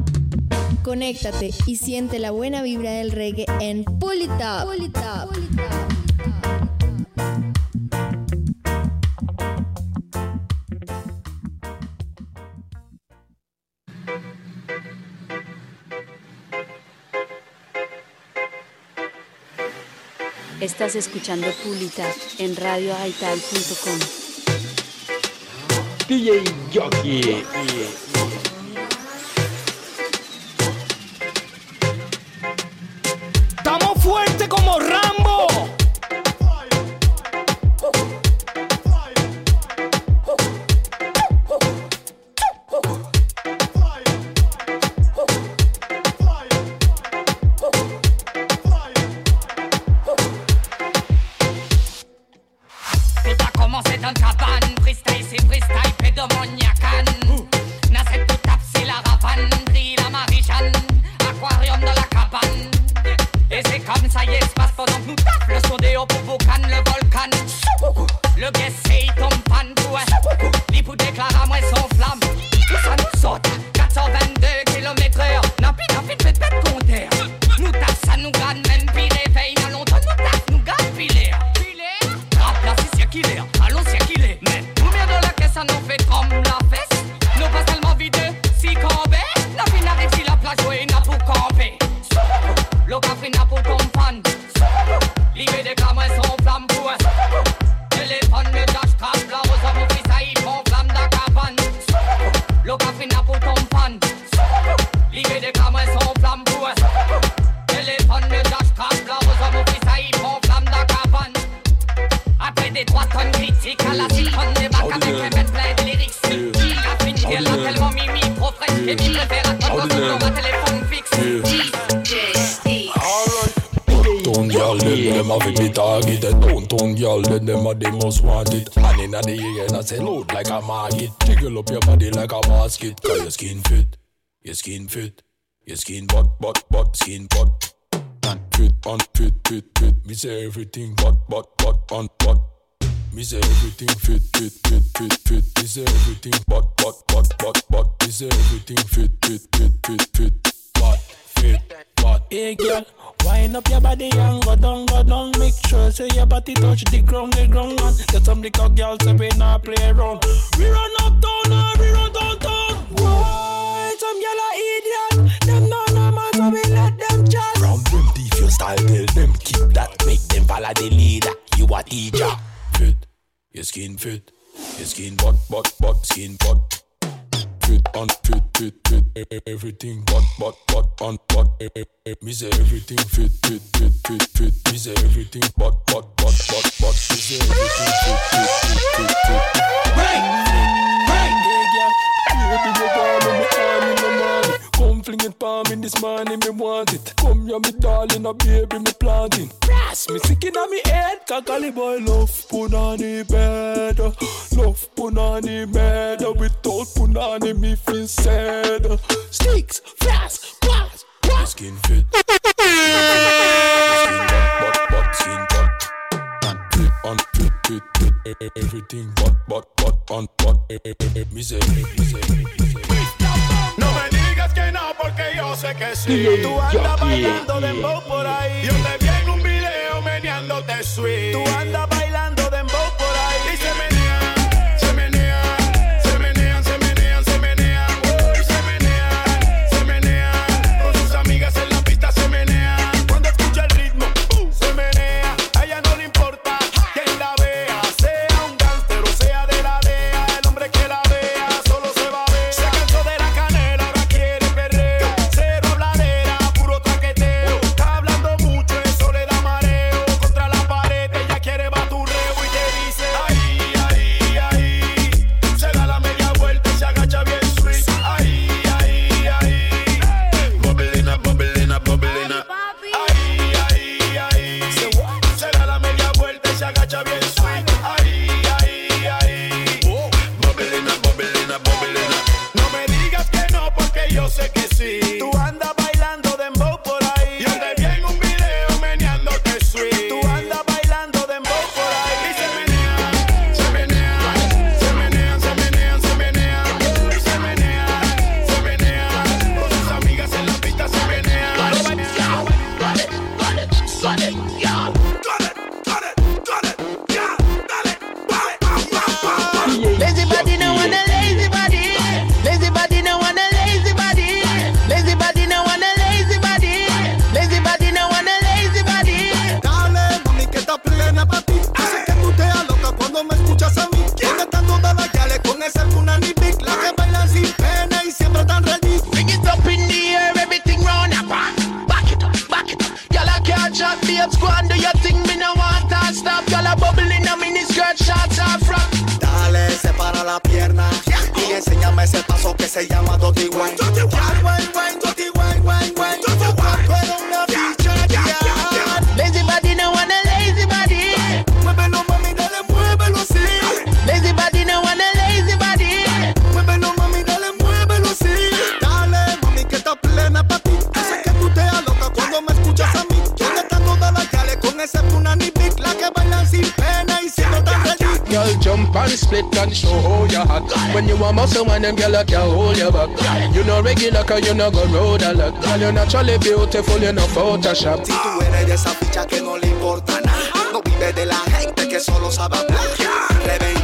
Conéctate y siente la buena vibra del reggae en Pull It Up. Pull It Up. Estás escuchando Pulita en radioaital.com. DJ Jockey. Say everything butt, butt, and butt. Me say everything fit, fit, fit, fit, fit. Me say everything butt, butt, butt, butt. Me say everything fit, fit, fit, fit, fit. Butt, fit, butt. Hey girl, wind up your body and go down, go down. Make sure say your body touch the ground, the ground. And get some little girls say we not play around. We run uptown and we run downtown. Why some girl are idiot? Them no no man, so we let them chat. From them your style, tell them keep that. Make them follow the leader. You a teacher. Fit, your skin fit, your skin butt, butt, butt, skin butt. Fit and fit, fit, fit. Everything and butt. E- e- e- Me say everything fit, fit, fit, fit, fit. Me say everything butt, butt, butt, butt, butt. Me say everything fit, fit, fit, fit, fit. Break, break. Baby you me on. Come fling it palm in this morning, me want it. Come here, me darling, a baby, me planting. Brass, me sick inna me head. Kakali boy love punani bed, love punani bed. Without punani, me feel sad. Sticks, flash, blast, Your skin fit. Everything Me say, me say, me say. No me digas que no porque yo sé que sí. DJ Tú andas bailando dembow por ahí. Yo te vi en un video meneándote sweet. Tú andas bailando you want man, them girl, can hold your back. You know regular, cause you know go road a lot. Girl, you're naturally beautiful, you know Photoshop. Si tú eres de esa ficha que no le importa nada, no vive de la gente que solo sabe hablar, reventar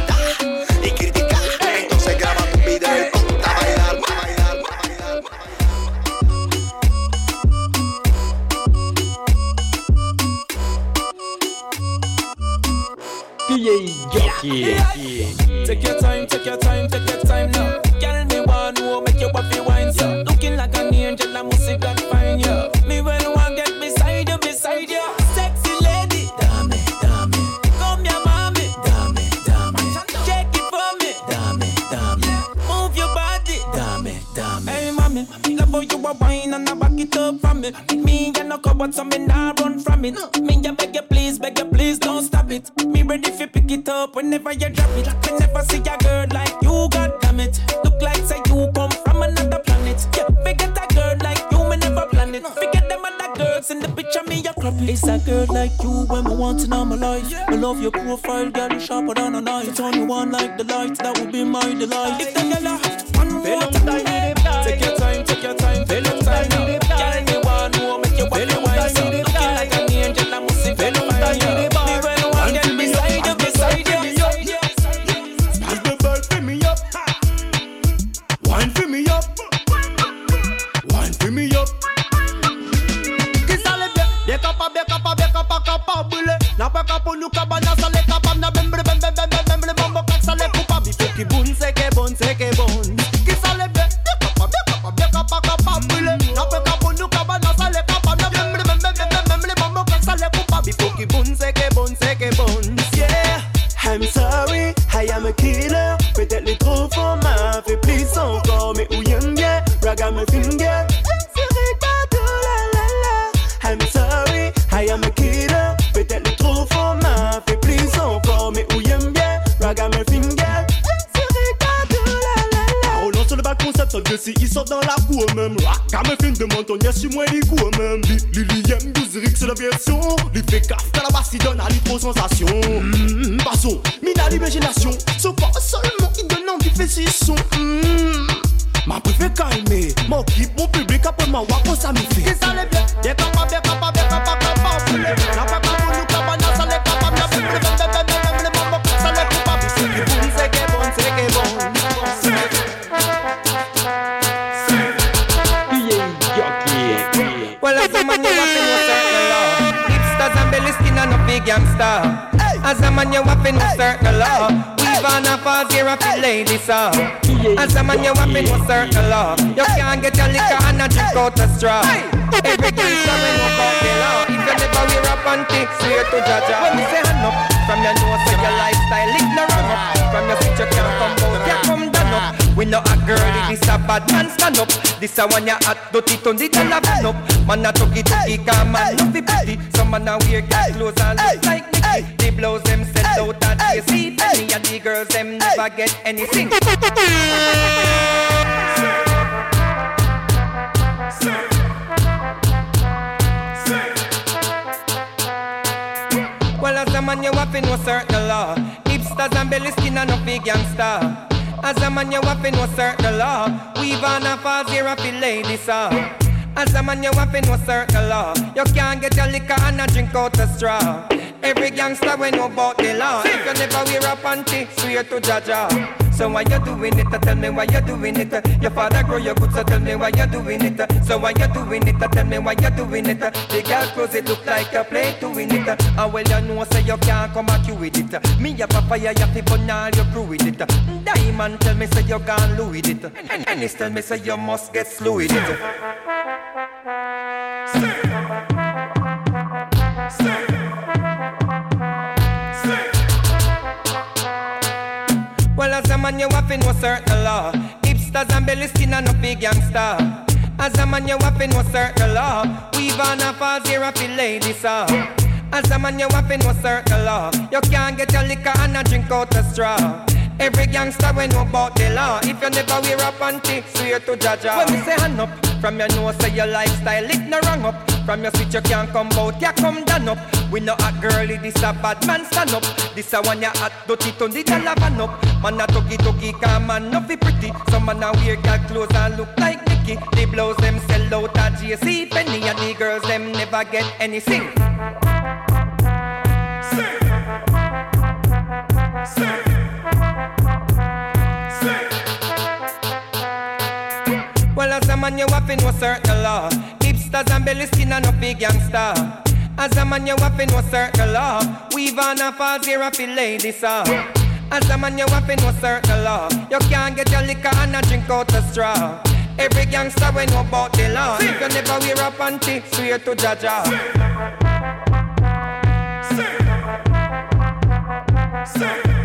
got my finger. Le bac concept, solde si il sort dans la cour même. Car mes films ton yes, suis moi les coups même. Lili aime c'est la version. Lui fait caf, t'as la basse, il donne à l'hypo sensation. Basso, mine à l'imagination. Sauf seulement, il donne envie, fait ses sons. Ma préfère calmer, mon clip, mon public, après ma wak, on ça me fait. Et ça l'est bien, des capas, des capas, des capas, des capas, des capas, des capas, des capas, des capas, des capas, des capas, des capas, des as a man, you have to know certain law. Hipsters and belly skin and no big gangster. As a man, you have to know certain law. Weave on a falls here of the ladies, so. As a man, you have to know certain law. You can't get your liquor and a drink out a straw. Every gangster when you about the law. If you never wear a panty, swear to Jaja. When me say hand up, from your nose to your lifestyle, lick no wrong up. From your seat you can't come out, you come down up. We know a girl, this a bad man stand up. This a one ya hot, dirty turn it and a van up. Man a tuggy tuggy, come man love the pretty. Some man a wear girl clothes and look like Mickey. The blows them sell out at the see penny, and the girls them never get anything. Well, as a man, you have to know certain Hipsters and belly skin and no big gangster. As a man, you have to know certain law. Weave on a falls here the ladies, so. As a man, you have to know certain law. You can't get your liquor and a drink out a straw. Every gangster we know about the law. If you never wear a panty, swear to Jaja. So why you doing it? Tell me why you doing it. Your father grow your good, so tell me why you doing it. So why you doing it? Tell me why you doing it. The girl clothes it look like you play to win it. And well you know say you can't come back you with it. Me a fire, you burn all your crew with it. Diamond tell me say you can't lose with it. And Ennis tell me say you must get slow with it. Well, man, you have know certain law. Hipsters and belly skin and no big gangster. As a man, you have know certain law. Weave on a here, a feel lady, sir. As a man, you have know certain law. You can't get your liquor and a drink out a straw. Every gangster we know about the law. If you never wear a panty, swear to Jaja. When we say hand up, from your nose say your lifestyle, it no wrong up. From your switch you can't come out, you come down up. We know a girlie, this a bad man stand up. This a one you hot, dirty, turn the dollar van up. Man a tuggy tuggy, come man no be pretty. Some man a wear girl clothes and look like Mickey. The blouse them sell out at JCPenney, and the girls them never get anything. Man, you have know certain law. Hipsters and belly skin and no big gangster. As a man, you have know certain law. Weave on a here, a feel lady, sir. As a man, you have know certain law. You can't get your liquor and a drink out a straw. Every gangster we know about the law. If you never wear a panty, swear to Jaja. DJ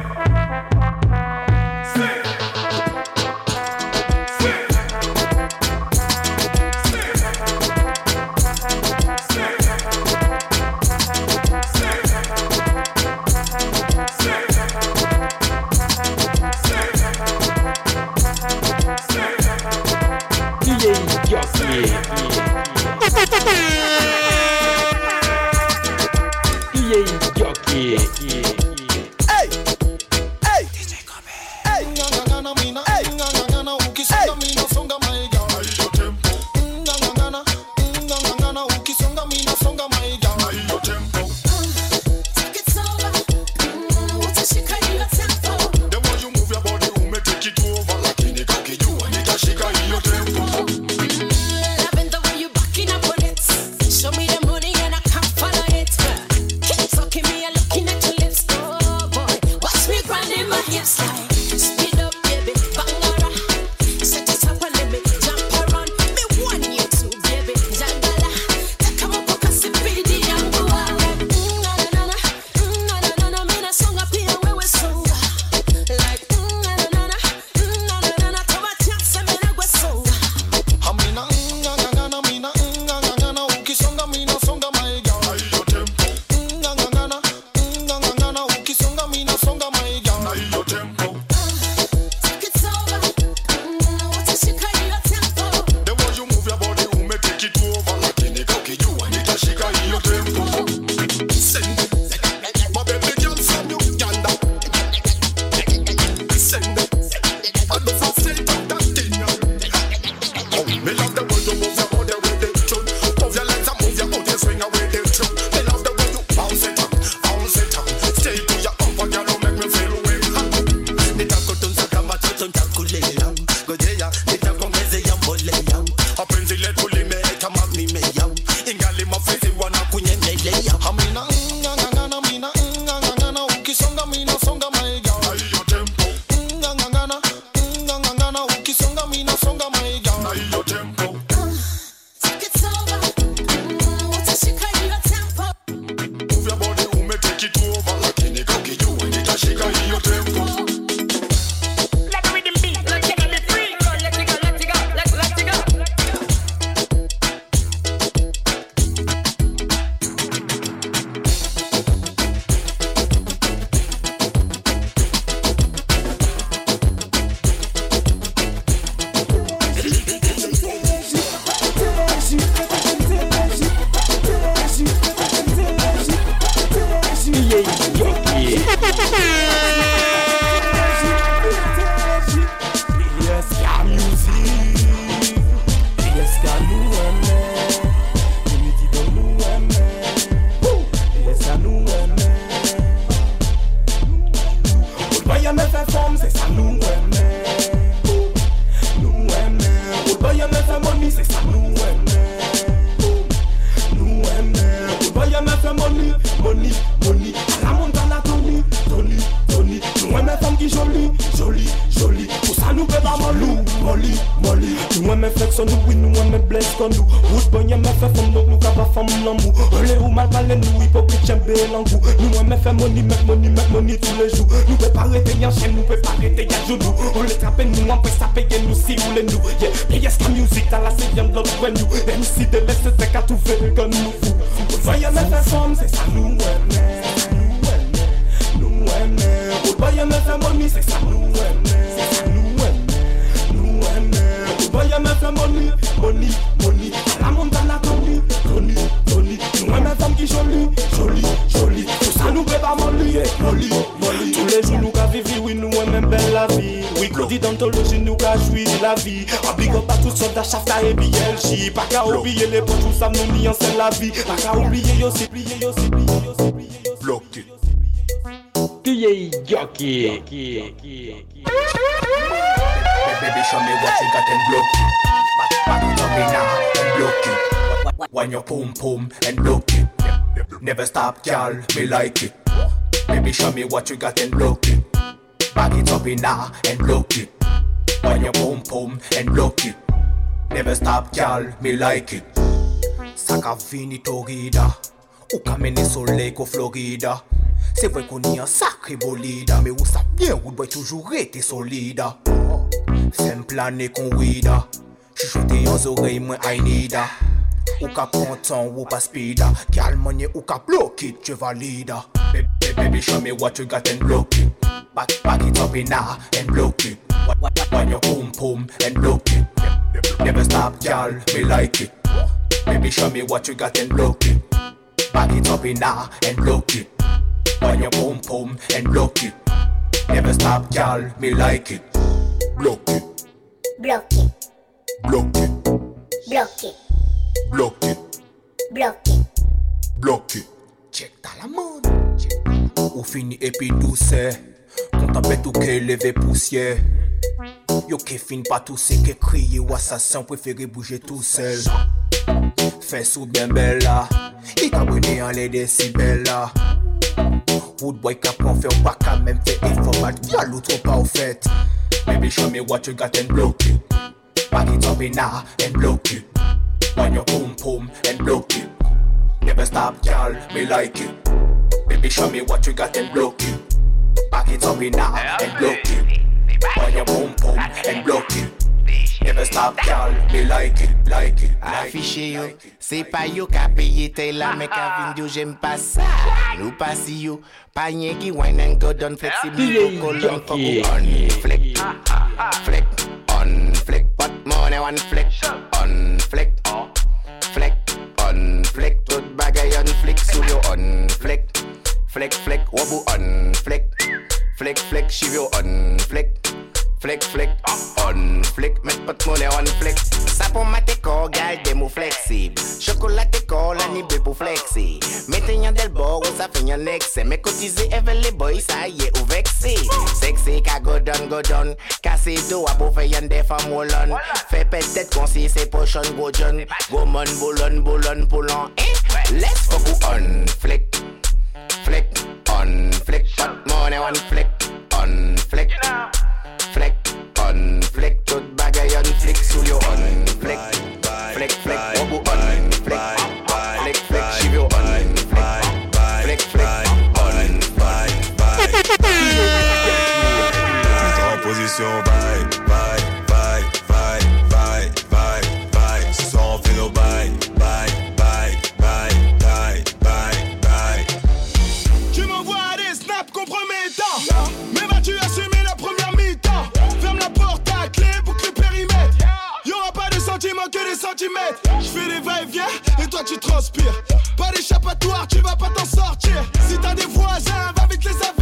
girl, me like it. Baby, show me what you got and block it. Back it up in now and block it. When you pum pum and block it. Never stop, girl, me like it. Saka vini torida. Ou ka mene soleil ko Florida. C'est vrai qu'on a un sacré bolida, mais où ça vient, où doit toujours être solide. Femme planer qu'on wida. Chuchoter aux oreilles, moi I need. Ou ka ou pas speeda. Gal money ou ka block it, je valide. Baby, baby, show me what you got and block it. Back, back it up in now and block it. When you boom boom and block it. Never stop, gal, me like it. Baby, show me what you got and block it. Back it up in now and block it. When you boom boom and block it. Never stop, gal, me like it. Block it, Block it, block it, block it, block it, block it. block it. Chek ta la moun Ou fini epi douse Kontan bet ou ke leve pousye Yo ke fin pa touse Ke kriye ou asasin Preferi bouje tou sel Fes ou bien bella I ka brene an le desibella. Woodboy ka pon fe ou pa ka men fe Informat ya loutro pa ou fet Baby show me what you got and block you Back it. Up in a and block you On your pom pom and block you Never stop, girl, me like it. Baby, show me what you got and block it. Back it up in now and block it. When you boom boom and block it. Never stop, girl, me like it, like it. Like Afiche yo, se pa yo ka peye te la me ka vindyo jem pa sa. Nou pasi yo, pa nye ki wine and go down flexibility kolon fokou on flick, ah, ah, ah. flick, on flick. But more than one flick, on flick. on fleck Tout bagay on fleck Sou yo on fleck Fleck fleck wabou on fleck Fleck fleck shivyo on fleck Flick, flick, on flick. Met pot money on flick. Sa pou mate ko, gal de mou fleksib Chokolate ko, la ni be pou fleksi Mete yon del bo, sa fe yon nekse Me kotize evele boy, sa ye ou veksi Sexy ka go down, go down Kase do a pou fe yon defam wolon Fe petet kon si se pochon go john Go mon boulon, boulon, poulon Eh, let's fuck on flick Flick, on flick. Pot money on flick, on flick Flek, on, flek, tout bagay on, flek sou yo on Flek, flek, flek Je fais des va-et-vient et toi tu transpires. Pas d'échappatoire, tu vas pas t'en sortir. Si t'as des voisins, va vite les avertir.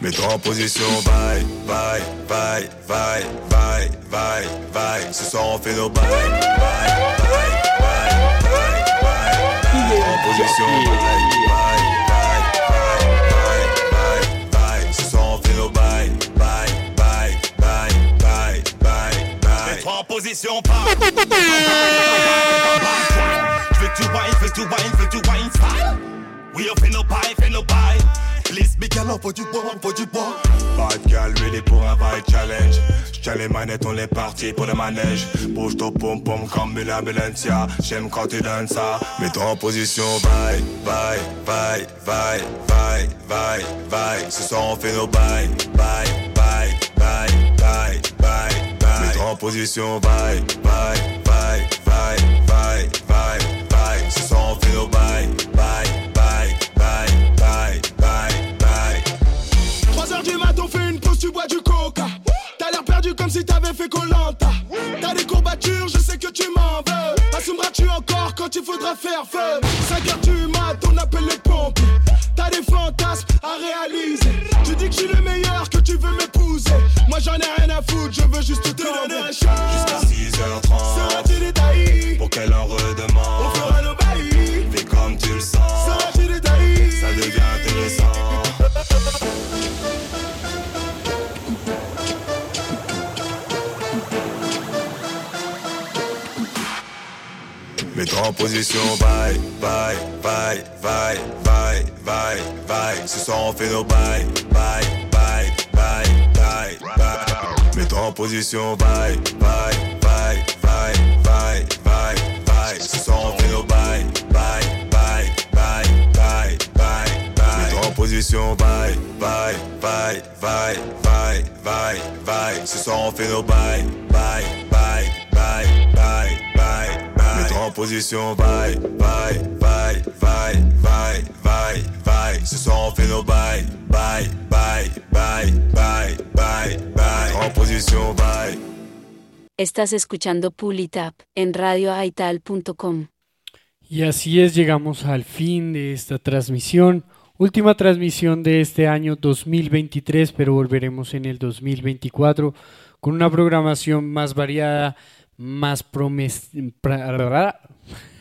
Mets-toi en position, bye, bye, bye, bye, bye, bye, bye. Ce soir on fait nos bye, bye, bye, bye, bye, bye, bye. En position, bye, bye, bye, bye, bye, bye, bye. Ce soir on fait nos bye, bye, bye, bye, bye, bye, bye. Mets-toi en position pas. Fais tu wine, fais tu wine, fais tu wine style. We up in no pie, fais no pie. Please be girl, faut du bon, faut du bon. Bad girl, ready pour un vibe challenge. J'tiens les manettes, on est parti pour le manège. Bouge ton pom pom comme une ambulancia. J'aime quand tu donnes ça. Mets-toi en position, bye, bye, bye, bye, bye, bye, bye. Ce soir on fait nos bye, bye, bye, bye, bye, bye, bye. Mets-toi en position, bye, bye, bye, bye, bye, bye, bye. Ce soir on fait nos bye, bye, si t'avais fait Colanta. T'as des courbatures, je sais que tu m'en veux. Assumeras-tu encore quand il faudra faire feu? 5 heures du mat, on appelle les pompiers. T'as des fantasmes à réaliser. Tu dis que je suis le meilleur, que tu veux m'épouser. Moi j'en ai rien à foutre, je veux juste te donner un. Jusqu'à 6h30 Seras-tu détaillé Pour qu'elle en redemande? Mets-toi en position, bye, bye, bye, bye, bye, bye, bye. Ce soir on fait nos bye, bye, bye, bye, bye, bye. Mets-toi en position, bye, bye, bye, bye, bye, bye, bye. Ce soir on fait nos bye, bye, bye, bye, bye, bye, bye. Mets-toi en position, bye, bye, bye, bye, bye, bye, bye. Ce soir on fait nos bye, bye, bye, bye, bye, bye, en position, bye, bye, bye, bye, bye, bye, bye. Ce soir on fait nos bye, bye, bye, bye, bye, bye, en position, bye. Estás escuchando Pull It Up en radioaital.com. Y así es, llegamos al fin de esta transmisión. Última transmisión de este año 2023, pero volveremos en el 2024 con una programación más variada, más promes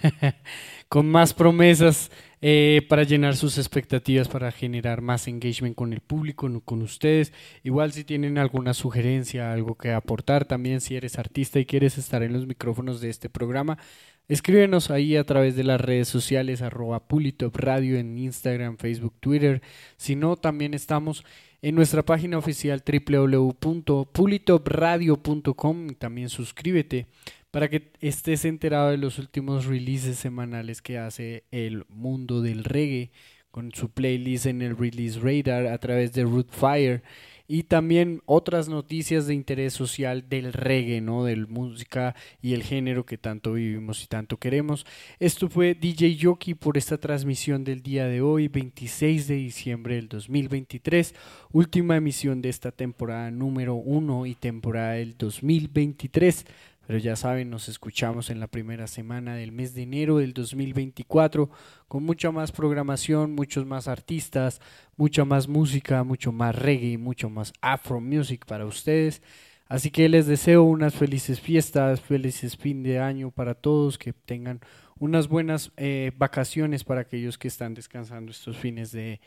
(laughs) con más promesas eh, para llenar sus expectativas, para generar más engagement con el público, con ustedes. Igual si tienen alguna sugerencia, algo que aportar, también si eres artista y quieres estar en los micrófonos de este programa, escríbenos ahí a través de las redes sociales, arroba Pulitop Radio en Instagram, Facebook, Twitter. Si no, también estamos en nuestra página oficial www.pulitopradio.com. También suscríbete para que estés enterado de los últimos releases semanales que hace el mundo del reggae con su playlist en el Release Radar a través de Root Fire y también otras noticias de interés social del reggae, ¿no? Del música y el género que tanto vivimos y tanto queremos. Esto fue DJ Yoki por esta transmisión del día de hoy, 26 de diciembre del 2023, última emisión de esta temporada número 1 y temporada del 2023. Pero ya saben, nos escuchamos en la primera semana del mes de enero del 2024 con mucha más programación, muchos más artistas, mucha más música, mucho más reggae, mucho más afro music para ustedes. Así que les deseo unas felices fiestas, felices fin de año para todos, que tengan unas buenas eh, vacaciones para aquellos que están descansando estos fines de,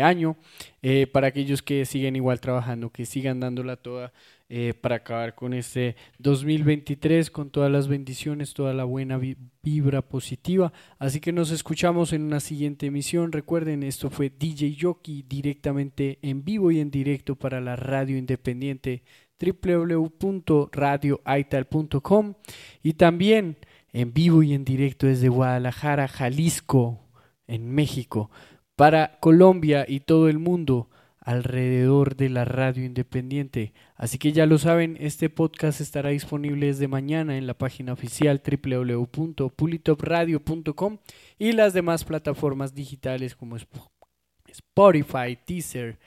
año, eh, para aquellos que siguen igual trabajando, que sigan dándola toda eh, para acabar con este 2023, con todas las bendiciones, toda la buena vi- vibra positiva. Así que nos escuchamos en una siguiente emisión. Recuerden, esto fue DJ Yoki directamente en vivo y en directo para la radio independiente www.radioaital.com y también en vivo y en directo desde Guadalajara, Jalisco, en México, para Colombia y todo el mundo alrededor de la radio independiente. Así que ya lo saben, este podcast estará disponible desde mañana en la página oficial www.pulitopradio.com y las demás plataformas digitales como Sp- Spotify, Teaser,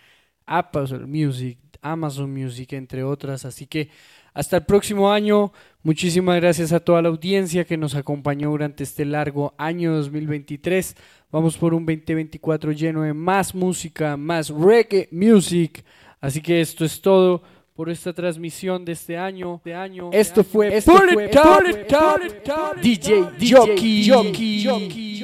Apple Music, Amazon Music, entre otras. Así que hasta el próximo año. Muchísimas gracias a toda la audiencia que nos acompañó durante este largo año 2023. Vamos por un 2024 lleno de más música, más reggae music. Así que esto es todo por esta transmisión de este año. De año esto fue DJ Jockey. Jockey,